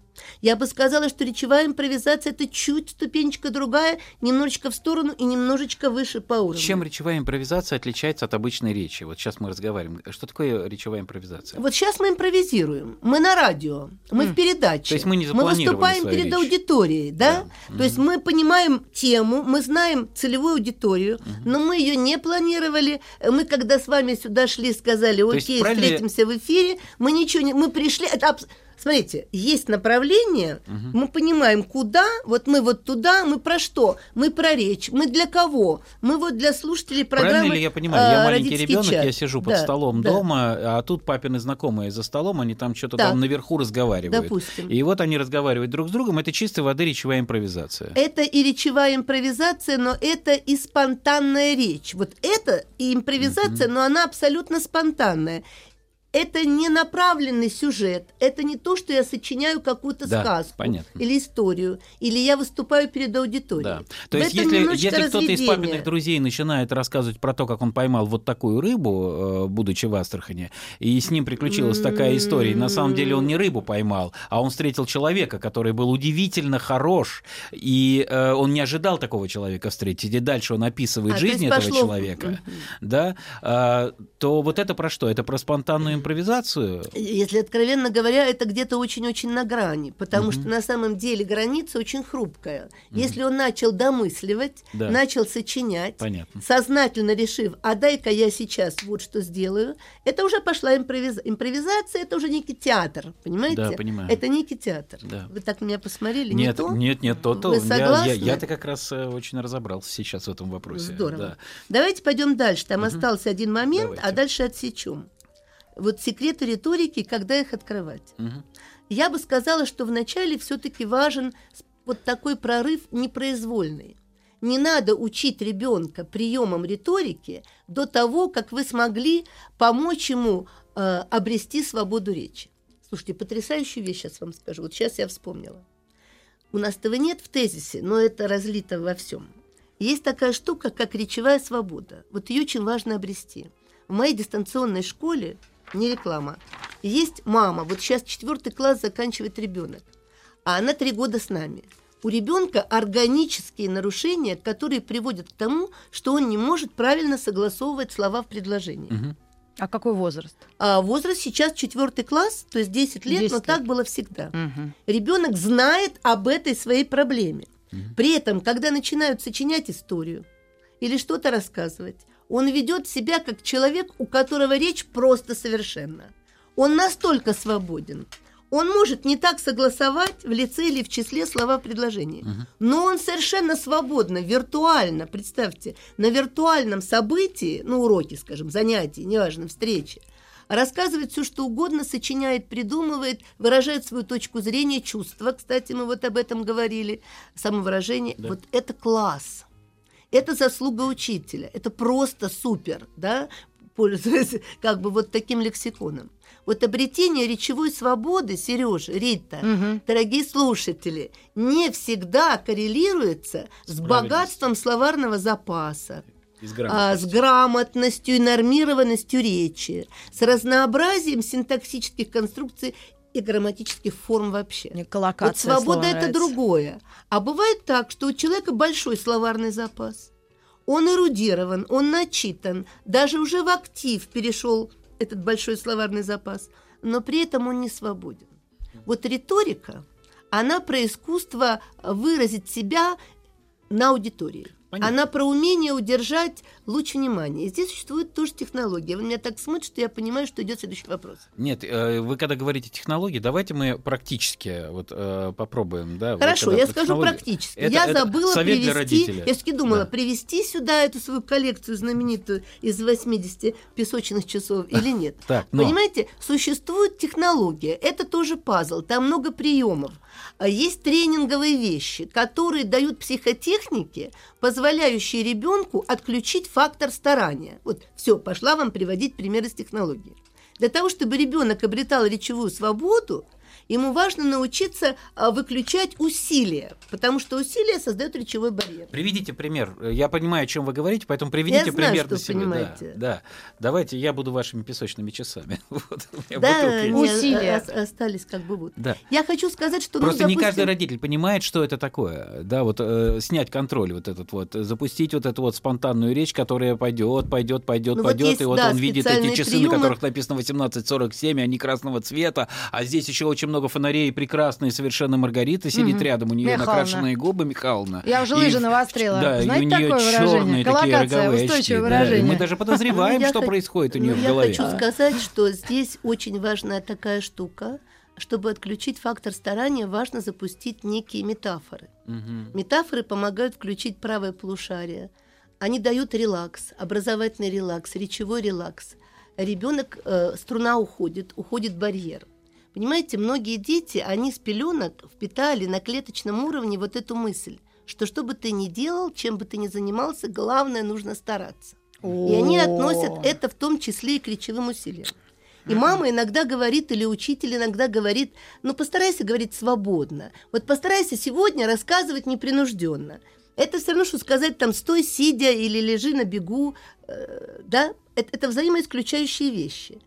Я бы сказала, что речевая импровизация это чуть ступенечка другая, немножечко в сторону и немножечко выше по уровню. Чем речевая импровизация отличается от обычной речи? Вот сейчас мы разговариваем. Что такое речевая импровизация? Вот сейчас мы импровизируем. Мы на радио, мы М. в передаче. То есть мы не мы выступаем перед речь. аудиторией, да? Да. То есть мы понимаем тему, мы знаем целевую аудиторию, но мы ее не планировали. Мы когда с вами сюда шли, сказали, окей, встретимся в эфире, мы ничего не, мы пришли, это абс- Смотрите, есть направление, Мгм. мы понимаем, куда, вот мы вот туда, мы про что? Мы про речь, мы для кого? Мы вот для слушателей программы Правильно ли я понимаю? Я а, маленький «Родительский ребенок, чат». я сижу под Да, столом да, дома, а тут папины знакомые за столом, они там что-то Так. там наверху разговаривают. Допустим. И вот они разговаривают друг с другом, это чистой воды речевая импровизация. Это и речевая импровизация, но это и спонтанная речь. Вот это и импровизация, но она абсолютно спонтанная. Это не направленный сюжет, это не то, что я сочиняю какую-то Да, сказку понятно. или историю, или я выступаю перед аудиторией. Да. То есть, если, если кто-то из папиных друзей начинает рассказывать про то, как он поймал вот такую рыбу, э, будучи в Астрахани, и с ним приключилась такая история, и на самом деле он не рыбу поймал, а он встретил человека, который был удивительно хорош, и э, он не ожидал такого человека встретить, и дальше он описывает А, жизнь этого пошло- человека, да, а, то вот это про что? Это про спонтанную импровизацию? Если откровенно говоря, это где-то очень-очень на грани, потому что на самом деле граница очень хрупкая. Если он начал домысливать, Да. начал сочинять, Понятно. сознательно решив, а дай-ка я сейчас вот что сделаю, это уже пошла импровизация. Импровизация это уже некий театр, понимаете? Да, понимаю. Это некий театр. Да. Вы так меня посмотрели, не Нет, то? нет, нет, то-то. Вы Я- согласны? Я, я-то как раз э, очень разобрался сейчас в этом вопросе. Здорово. Да. Давайте пойдем дальше. Там остался один момент, а Давайте. дальше отсечем. Вот секреты риторики, когда их открывать. Мгм. Я бы сказала, что вначале все-таки важен вот такой прорыв непроизвольный. Не надо учить ребенка приемам риторики до того, как вы смогли помочь ему э, обрести свободу речи. Слушайте, потрясающую вещь сейчас вам скажу. Вот сейчас я вспомнила. У нас этого нет в тезисе, но это разлито во всем. Есть такая штука, как речевая свобода. Вот ее очень важно обрести. В моей дистанционной школе, не реклама, есть мама. Вот сейчас четвертый класс заканчивает ребенок, а она три года с нами. У ребенка органические нарушения, которые приводят к тому, что он не может правильно согласовывать слова в предложении. Мгм. А какой возраст? А возраст сейчас четвертый класс, то есть 10 лет, 10 но лет. так было всегда Мгм. ребенок знает об этой своей проблеме. При этом, когда начинают сочинять историю или что-то рассказывать, он ведет себя как человек, у которого речь просто совершенна. Он настолько свободен. Он может не так согласовать в лице или в числе слова в предложении. Но он совершенно свободно, виртуально, представьте, на виртуальном событии, ну, уроки, скажем, занятии, неважно, встречи, рассказывает все, что угодно, сочиняет, придумывает, выражает свою точку зрения, чувства, кстати, мы вот об этом говорили, самовыражение. Да. Вот это класс. Это заслуга учителя. Это просто супер, да, пользуясь как бы вот таким лексиконом. Вот обретение речевой свободы, Сережа, Рита, Мгм. дорогие слушатели, не всегда коррелируется с С богатством словарного запаса, а, грамотности. с грамотностью и нормированностью речи, с разнообразием синтаксических конструкций и грамматических форм вообще. Мне Вот свобода это другое. А бывает так, что у человека большой словарный запас. Он эрудирован, он начитан, даже уже в актив перешел этот большой словарный запас, но при этом он не свободен. Вот риторика, она про искусство выразить себя на аудитории. Понятно. Она про умение удержать луч внимания. И здесь существует тоже технология. Вы меня так смотрите, что я понимаю, что идет следующий вопрос. Нет, э, вы когда говорите технологии, давайте мы практически вот э, попробуем, да. Хорошо, я скажу практически. Это- я это забыла привести, я все-таки думала, Да. привести сюда эту свою коллекцию знаменитую из 80 песочных часов или нет. Так, но- Понимаете, существует технология, это тоже пазл, там много приемов. А Есть тренинговые вещи, которые дают психотехники, позволяющие ребенку отключить фактор старания. Вот, все, пошла вам приводить примеры из технологии. Для того, чтобы ребенок обретал речевую свободу, ему важно научиться а, выключать усилия, потому что усилия создают речевой барьер. Приведите пример. Я понимаю, о чем вы говорите, поэтому приведите Я знаю, пример что на себе. понимаете. Да, да. Давайте я буду вашими песочными часами. Вот, у меня Да, не, есть. Усилия. ос- остались как бы вот. Да. Я хочу сказать, что... ну, Просто не допустим, каждый родитель понимает, что это такое. Да, вот э, снять контроль вот этот вот, запустить вот эту вот спонтанную речь, которая пойдет, пойдет, пойдет, Ну, вот пойдет, есть, и вот да, он видит эти часы, приемы. на которых написано 18.47, они красного цвета, а здесь еще очень много фонарей, прекрасная совершенно Маргарита сидит Мгм. рядом, у нее Михайловна. накрашенные губы, Михайловна. Я уже И лыжи навострила. Да, Знаете и у нее такое выражение? черные такие роговые очки. устойчивое да. мы даже подозреваем, я что происходит у нее в я голове. хочу сказать, что здесь очень важная такая штука. чтобы отключить фактор старания, важно запустить некие метафоры. Мгм. Метафоры помогают включить правое полушарие. Они дают релакс, образовательный релакс, речевой релакс. Ребенок, э, струна уходит, уходит барьер. Понимаете, многие дети, они с пеленок впитали на клеточном уровне вот эту мысль, что что бы ты ни делал, чем бы ты ни занимался, главное, нужно стараться. И они относят это в том числе и к речевым усилиям. И мама иногда говорит, или учитель иногда говорит, ну постарайся говорить свободно. Вот постарайся сегодня рассказывать непринужденно. Это все равно, что сказать там стой, сидя или лежи на бегу. э, да? Это, это взаимоисключающие вещи.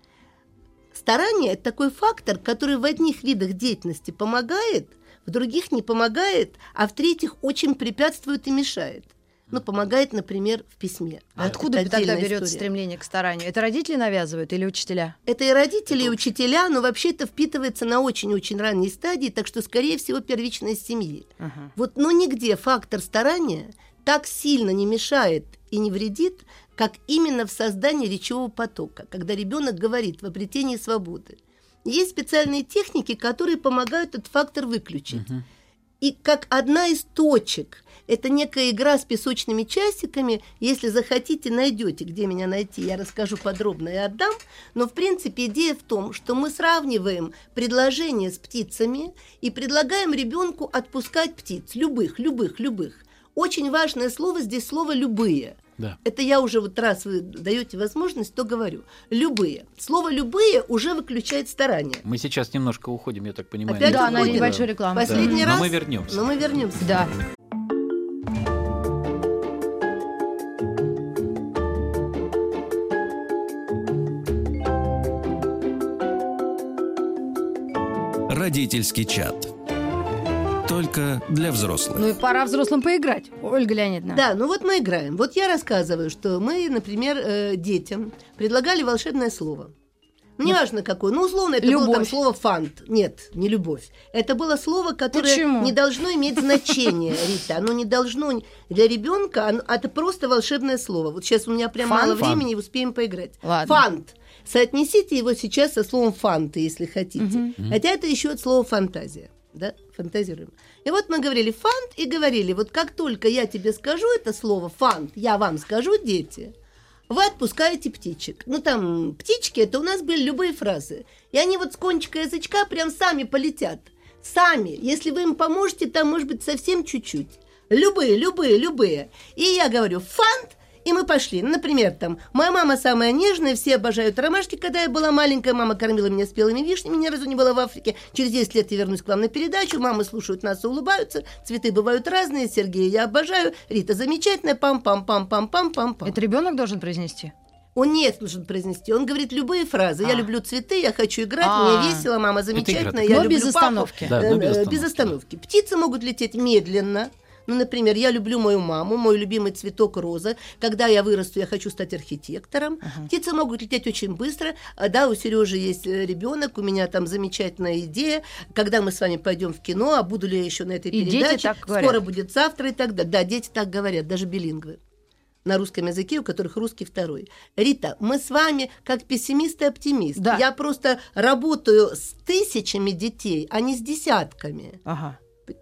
Старание – это такой фактор, который в одних видах деятельности помогает, в других не помогает, а в третьих очень препятствует и мешает. Ну, помогает, например, в письме. А Да, откуда это тогда берется история. стремление к старанию? Это родители навязывают или учителя? Это и родители, и учителя, но вообще это впитывается на очень-очень ранней стадии, так что, скорее всего, первично из семьи. Вот, но нигде фактор старания так сильно не мешает и не вредит, как именно в создании речевого потока, когда ребенок говорит в обретении свободы. Есть специальные техники, которые помогают этот фактор выключить. И как одна из точек, это некая игра с песочными часиками. Если захотите, найдете, где меня найти. Я расскажу подробно и отдам. Но, в принципе, идея в том, что мы сравниваем предложения с птицами и предлагаем ребенку отпускать птиц. Любых, любых, любых. Очень важное слово здесь слово «любые». Да. Это я уже вот раз вы даете возможность, то говорю. Любые. Слово «любые» уже выключает старание. Мы сейчас немножко уходим, я так понимаю. Опять Да, на небольшую рекламу. Последний Но раз. мы вернемся. Но мы вернемся. Да. Родительский чат. Только для взрослых. Ну и пора взрослым поиграть, Ольга Леонидовна. Да, ну вот мы играем. Вот я рассказываю, что мы, например, э, детям предлагали волшебное слово. Ну, неважно какое. Ну, условно, это было там Любовь. слово фант. Нет, не любовь. Это было слово, которое Почему? не должно иметь значения, Рита. Оно не должно для ребенка, оно- это просто волшебное слово. Вот сейчас у меня прям Фант? мало Фант. времени, успеем поиграть. Ладно. Фант. Соотнесите его сейчас со словом фанты, если хотите. Хотя это еще от слова фантазия. Да, фантазируем. И вот мы говорили фант и говорили, вот как только я тебе скажу это слово фант, я вам скажу, дети, вы отпускаете птичек. Ну, там, птички, это у нас были любые фразы. И они вот с кончика язычка прям сами полетят. Сами. Если вы им поможете, там, может быть, совсем чуть-чуть. Любые, любые, любые. И я говорю, фант, и мы пошли. Например, там, моя мама самая нежная, все обожают ромашки. Когда я была маленькая, мама кормила меня спелыми вишнями, ни разу не была в Африке. Через 10 лет я вернусь к вам на передачу, мамы слушают нас и улыбаются. Цветы бывают разные, Сергея я обожаю, Рита замечательная, пам-пам-пам-пам-пам-пам-пам. Это ребенок должен произнести? Он не должен произнести, он говорит любые фразы. Я А. люблю цветы, я хочу играть, А. мне весело, мама замечательная, я Но люблю без папу». остановки. Да, Э, но без э, остановки, без остановки. Птицы могут лететь медленно. Ну, например, я люблю мою маму, мой любимый цветок роза. Когда я вырасту, я хочу стать архитектором. Птицы могут лететь очень быстро. А, Да, у Сережи есть э, ребенок, у меня там замечательная идея. Когда мы с вами пойдем в кино, а буду ли я еще на этой И дети передаче? так говорят. Скоро будет завтра и так далее. Да, дети так говорят, даже билингвы на русском языке, у которых русский второй. Рита, мы с вами как пессимист и оптимист. Да. Я просто работаю с тысячами детей, а не с десятками Ага.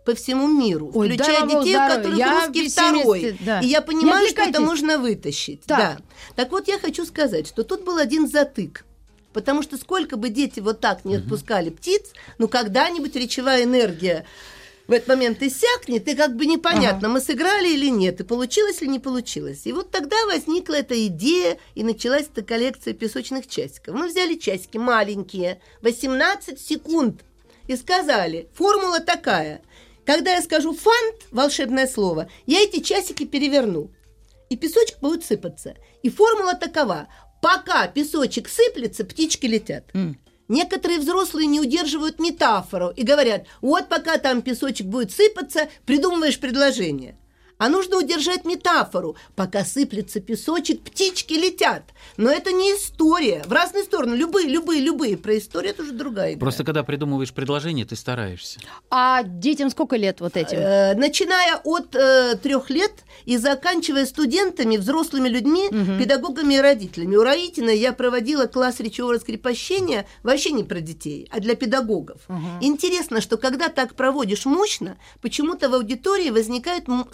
По всему миру, Ой, включая детей, у которых Я русский второй. да. И я понимаю, что это можно вытащить. Так. Да. Так вот, я хочу сказать, что тут был один затык. Потому что сколько бы дети вот так не отпускали птиц, ну когда-нибудь речевая энергия в этот момент иссякнет, и как бы непонятно, мы сыграли или нет, и получилось или не получилось. И вот тогда возникла эта идея, и началась эта коллекция песочных часиков. Мы взяли часики маленькие, 18 секунд, и сказали, формула такая. Когда я скажу «фант», волшебное слово, я эти часики переверну, и песочек будет сыпаться. И формула такова. Пока песочек сыплется, птички летят. Некоторые взрослые не удерживают метафору и говорят, вот пока там песочек будет сыпаться, придумываешь предложение. А нужно удержать метафору. Пока сыплется песочек, птички летят. Но это не история. В разные стороны. Любые, любые, любые. Про историю это уже другая игра. Просто когда придумываешь предложение, ты стараешься. А детям сколько лет вот этим? Э, начиная от э, трех лет и заканчивая студентами, взрослыми людьми, педагогами и родителями. У Раитина я проводила класс речевого раскрепощения вообще не про детей, а для педагогов. Интересно, что когда так проводишь мощно, почему-то в аудитории возникает м-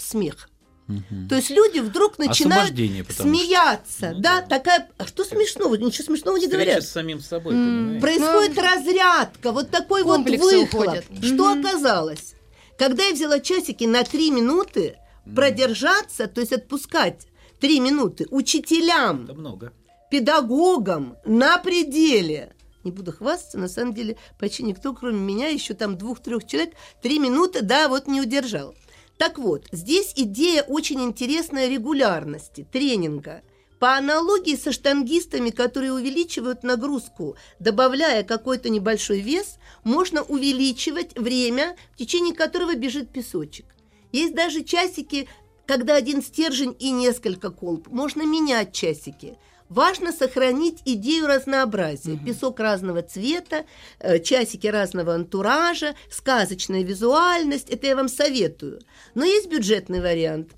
смех. То есть люди вдруг начинают Освобождение, потому что. смеяться. Ну да, да. такая... А что смешного? Ничего смешного не Встреча говорят. с самим собой, М, понимаешь? Происходит разрядка, вот такой вот выхлоп. уходят. Что Мгм. оказалось? Когда я взяла часики на три минуты, продержаться, то есть отпускать три минуты учителям, Это много. педагогам на пределе. Не буду хвастаться, на самом деле почти никто, кроме меня, еще там двух-трех человек, три минуты, да, вот не удержал. Так вот, здесь идея очень интересная регулярности, тренинга. По аналогии со штангистами, которые увеличивают нагрузку, добавляя какой-то небольшой вес, можно увеличивать время, в течение которого бежит песочек. Есть даже часики, когда один стержень и несколько колб. Можно менять часики. Важно сохранить идею разнообразия. Песок разного цвета, э, часики разного антуража, сказочная визуальность. Это я вам советую. Но есть бюджетный вариант.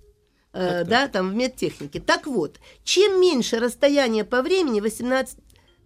э, да, там в медтехнике. Так вот, чем меньше расстояние по времени, 18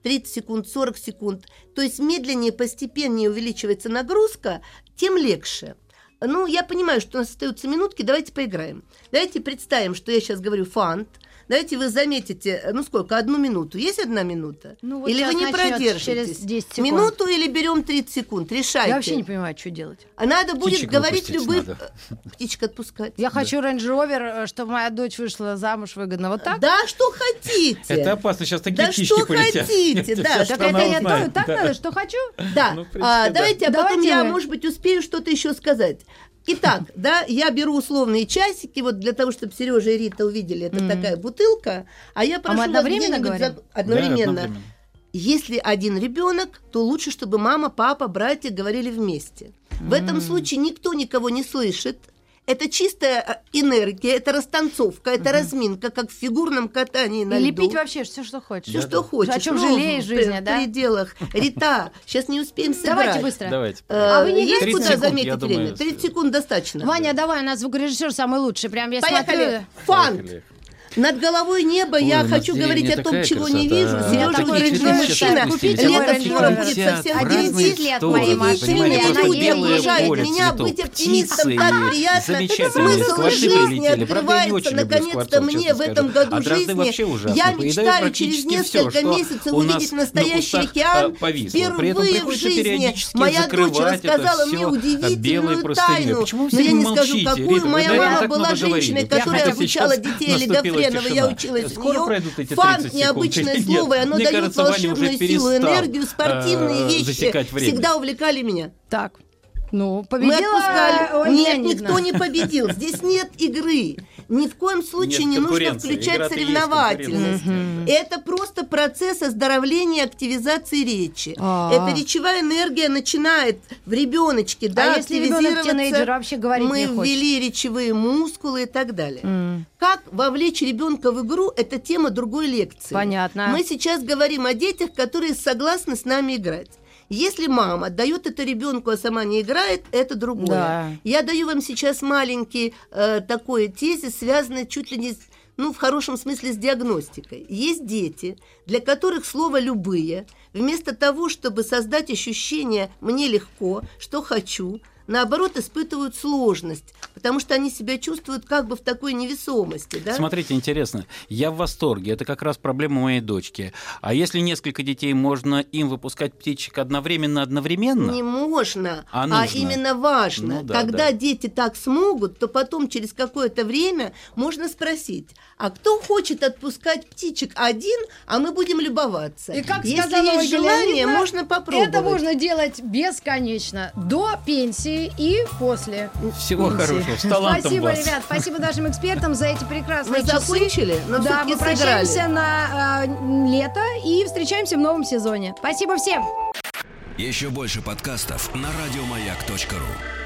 30 секунд, 40 секунд, то есть медленнее, постепеннее увеличивается нагрузка, тем легче. Ну, я понимаю, что у нас остаются минутки, давайте поиграем. Давайте представим, что я сейчас говорю фант. Давайте вы заметите, ну сколько, одну минуту. Есть одна минута? Ну, вот или вы не продержитесь? через 10 секунд. Минуту или берем 30 секунд? Решайте. Я вообще не понимаю, что делать. А надо будет Птичек говорить любых... надо. Птичек отпускать. Я хочу Range Rover, э, чтобы моя дочь вышла замуж выгодно. Вот так? Да, что хотите. Это опасно, сейчас такие Да птички что полетят. хотите, да. Так это я так Да. надо, что хочу? Да, Ну, а, да. давайте, а потом я, может быть, успею что-то еще сказать. Итак, да, я беру условные часики, вот для того, чтобы Сережа и Рита увидели, это такая бутылка, а я прошу вас одновременно где-нибудь говорим? за- Одновременно. Да, одновременно. Если один ребенок, то лучше, чтобы мама, папа, братья говорили вместе. В этом случае никто никого не слышит. Это чистая э, энергия, это растанцовка, это разминка, как в фигурном катании на И льду. лепить вообще все, что хочешь. Все, что хочешь. О чем Ну, жалеешь в в жизни, в да? пределах. Рита, сейчас не успеем сыграть. Давайте быстро. Давайте. Э, А вы не есть 30 куда секунд, заметить думаю, время? 30 секунд достаточно. Ваня, давай, у нас звукорежиссер самый лучший. Прям я Поехали. смотрю. Фант. Поехали. Над головой небо, Ой, я хочу говорить о том, чего не вижу. Сережа говорит, мужчина. Лето скоро будет совсем Один другим. цвет стороны, моей и она люди окружают меня, быть оптимистом так приятно. Смысл жизни открывается наконец-то мне в этом году А жизни. Я мечтаю через несколько месяцев увидеть на настоящий океан. а, Впервые в жизни моя дочь рассказала мне белой удивительную тайну. Но я не скажу, какую. Моя мама была женщиной, которая обучала детей Олигофренова. Я училась у Скоро нее. пройдут эти Фант 30 секунд необычное слово, и оно Мне дает кажется, волшебную силу, энергию, спортивные э, вещи. Всегда увлекали меня. Так, ну, Мы победила отпускали. Ольга Нет, Леонидовна. никто не победил. Здесь нет игры. Ни в коем случае Нет не нужно включать Игра-то есть соревновательность. Это просто процесс оздоровления, активизации речи. А. Это речевая энергия начинает в ребеночке, да, А если ребенок активизироваться. тинейджер вообще говорить Мы не хочет? ввели речевые мускулы и так далее. М, Как вовлечь ребенка в игру, это тема другой лекции. Понятно. Мы сейчас говорим о детях, которые согласны с нами играть. Если мама дает это ребенку, а сама не играет, это другое. Да. Я даю вам сейчас маленький э, такой тезис, связанный чуть ли не с ну, в хорошем смысле с диагностикой. Есть дети, для которых слово «любые» вместо того, чтобы создать ощущение «мне легко», «что хочу», наоборот, испытывают сложность, потому что они себя чувствуют как бы в такой невесомости. Да? Смотрите, интересно. Я в восторге. Это как раз проблема моей дочки. А если несколько детей, можно им выпускать птичек одновременно, одновременно? Не можно, А а, нужно. именно важно. Ну да, Когда да. дети так смогут, то потом через какое-то время можно спросить, а кто хочет отпускать птичек один, а мы будем любоваться. И как Если сказала есть желание, можно попробовать. Это можно делать бесконечно. До пенсии и после. Всего пенсии. хорошего. С талантом Спасибо, вас. ребят. Спасибо нашим экспертам за эти прекрасные Мы часы. закончили, но да, всё-таки мы прощаемся на э, лето и встречаемся в новом сезоне. Спасибо всем. Еще больше подкастов на радиомаяк.ру.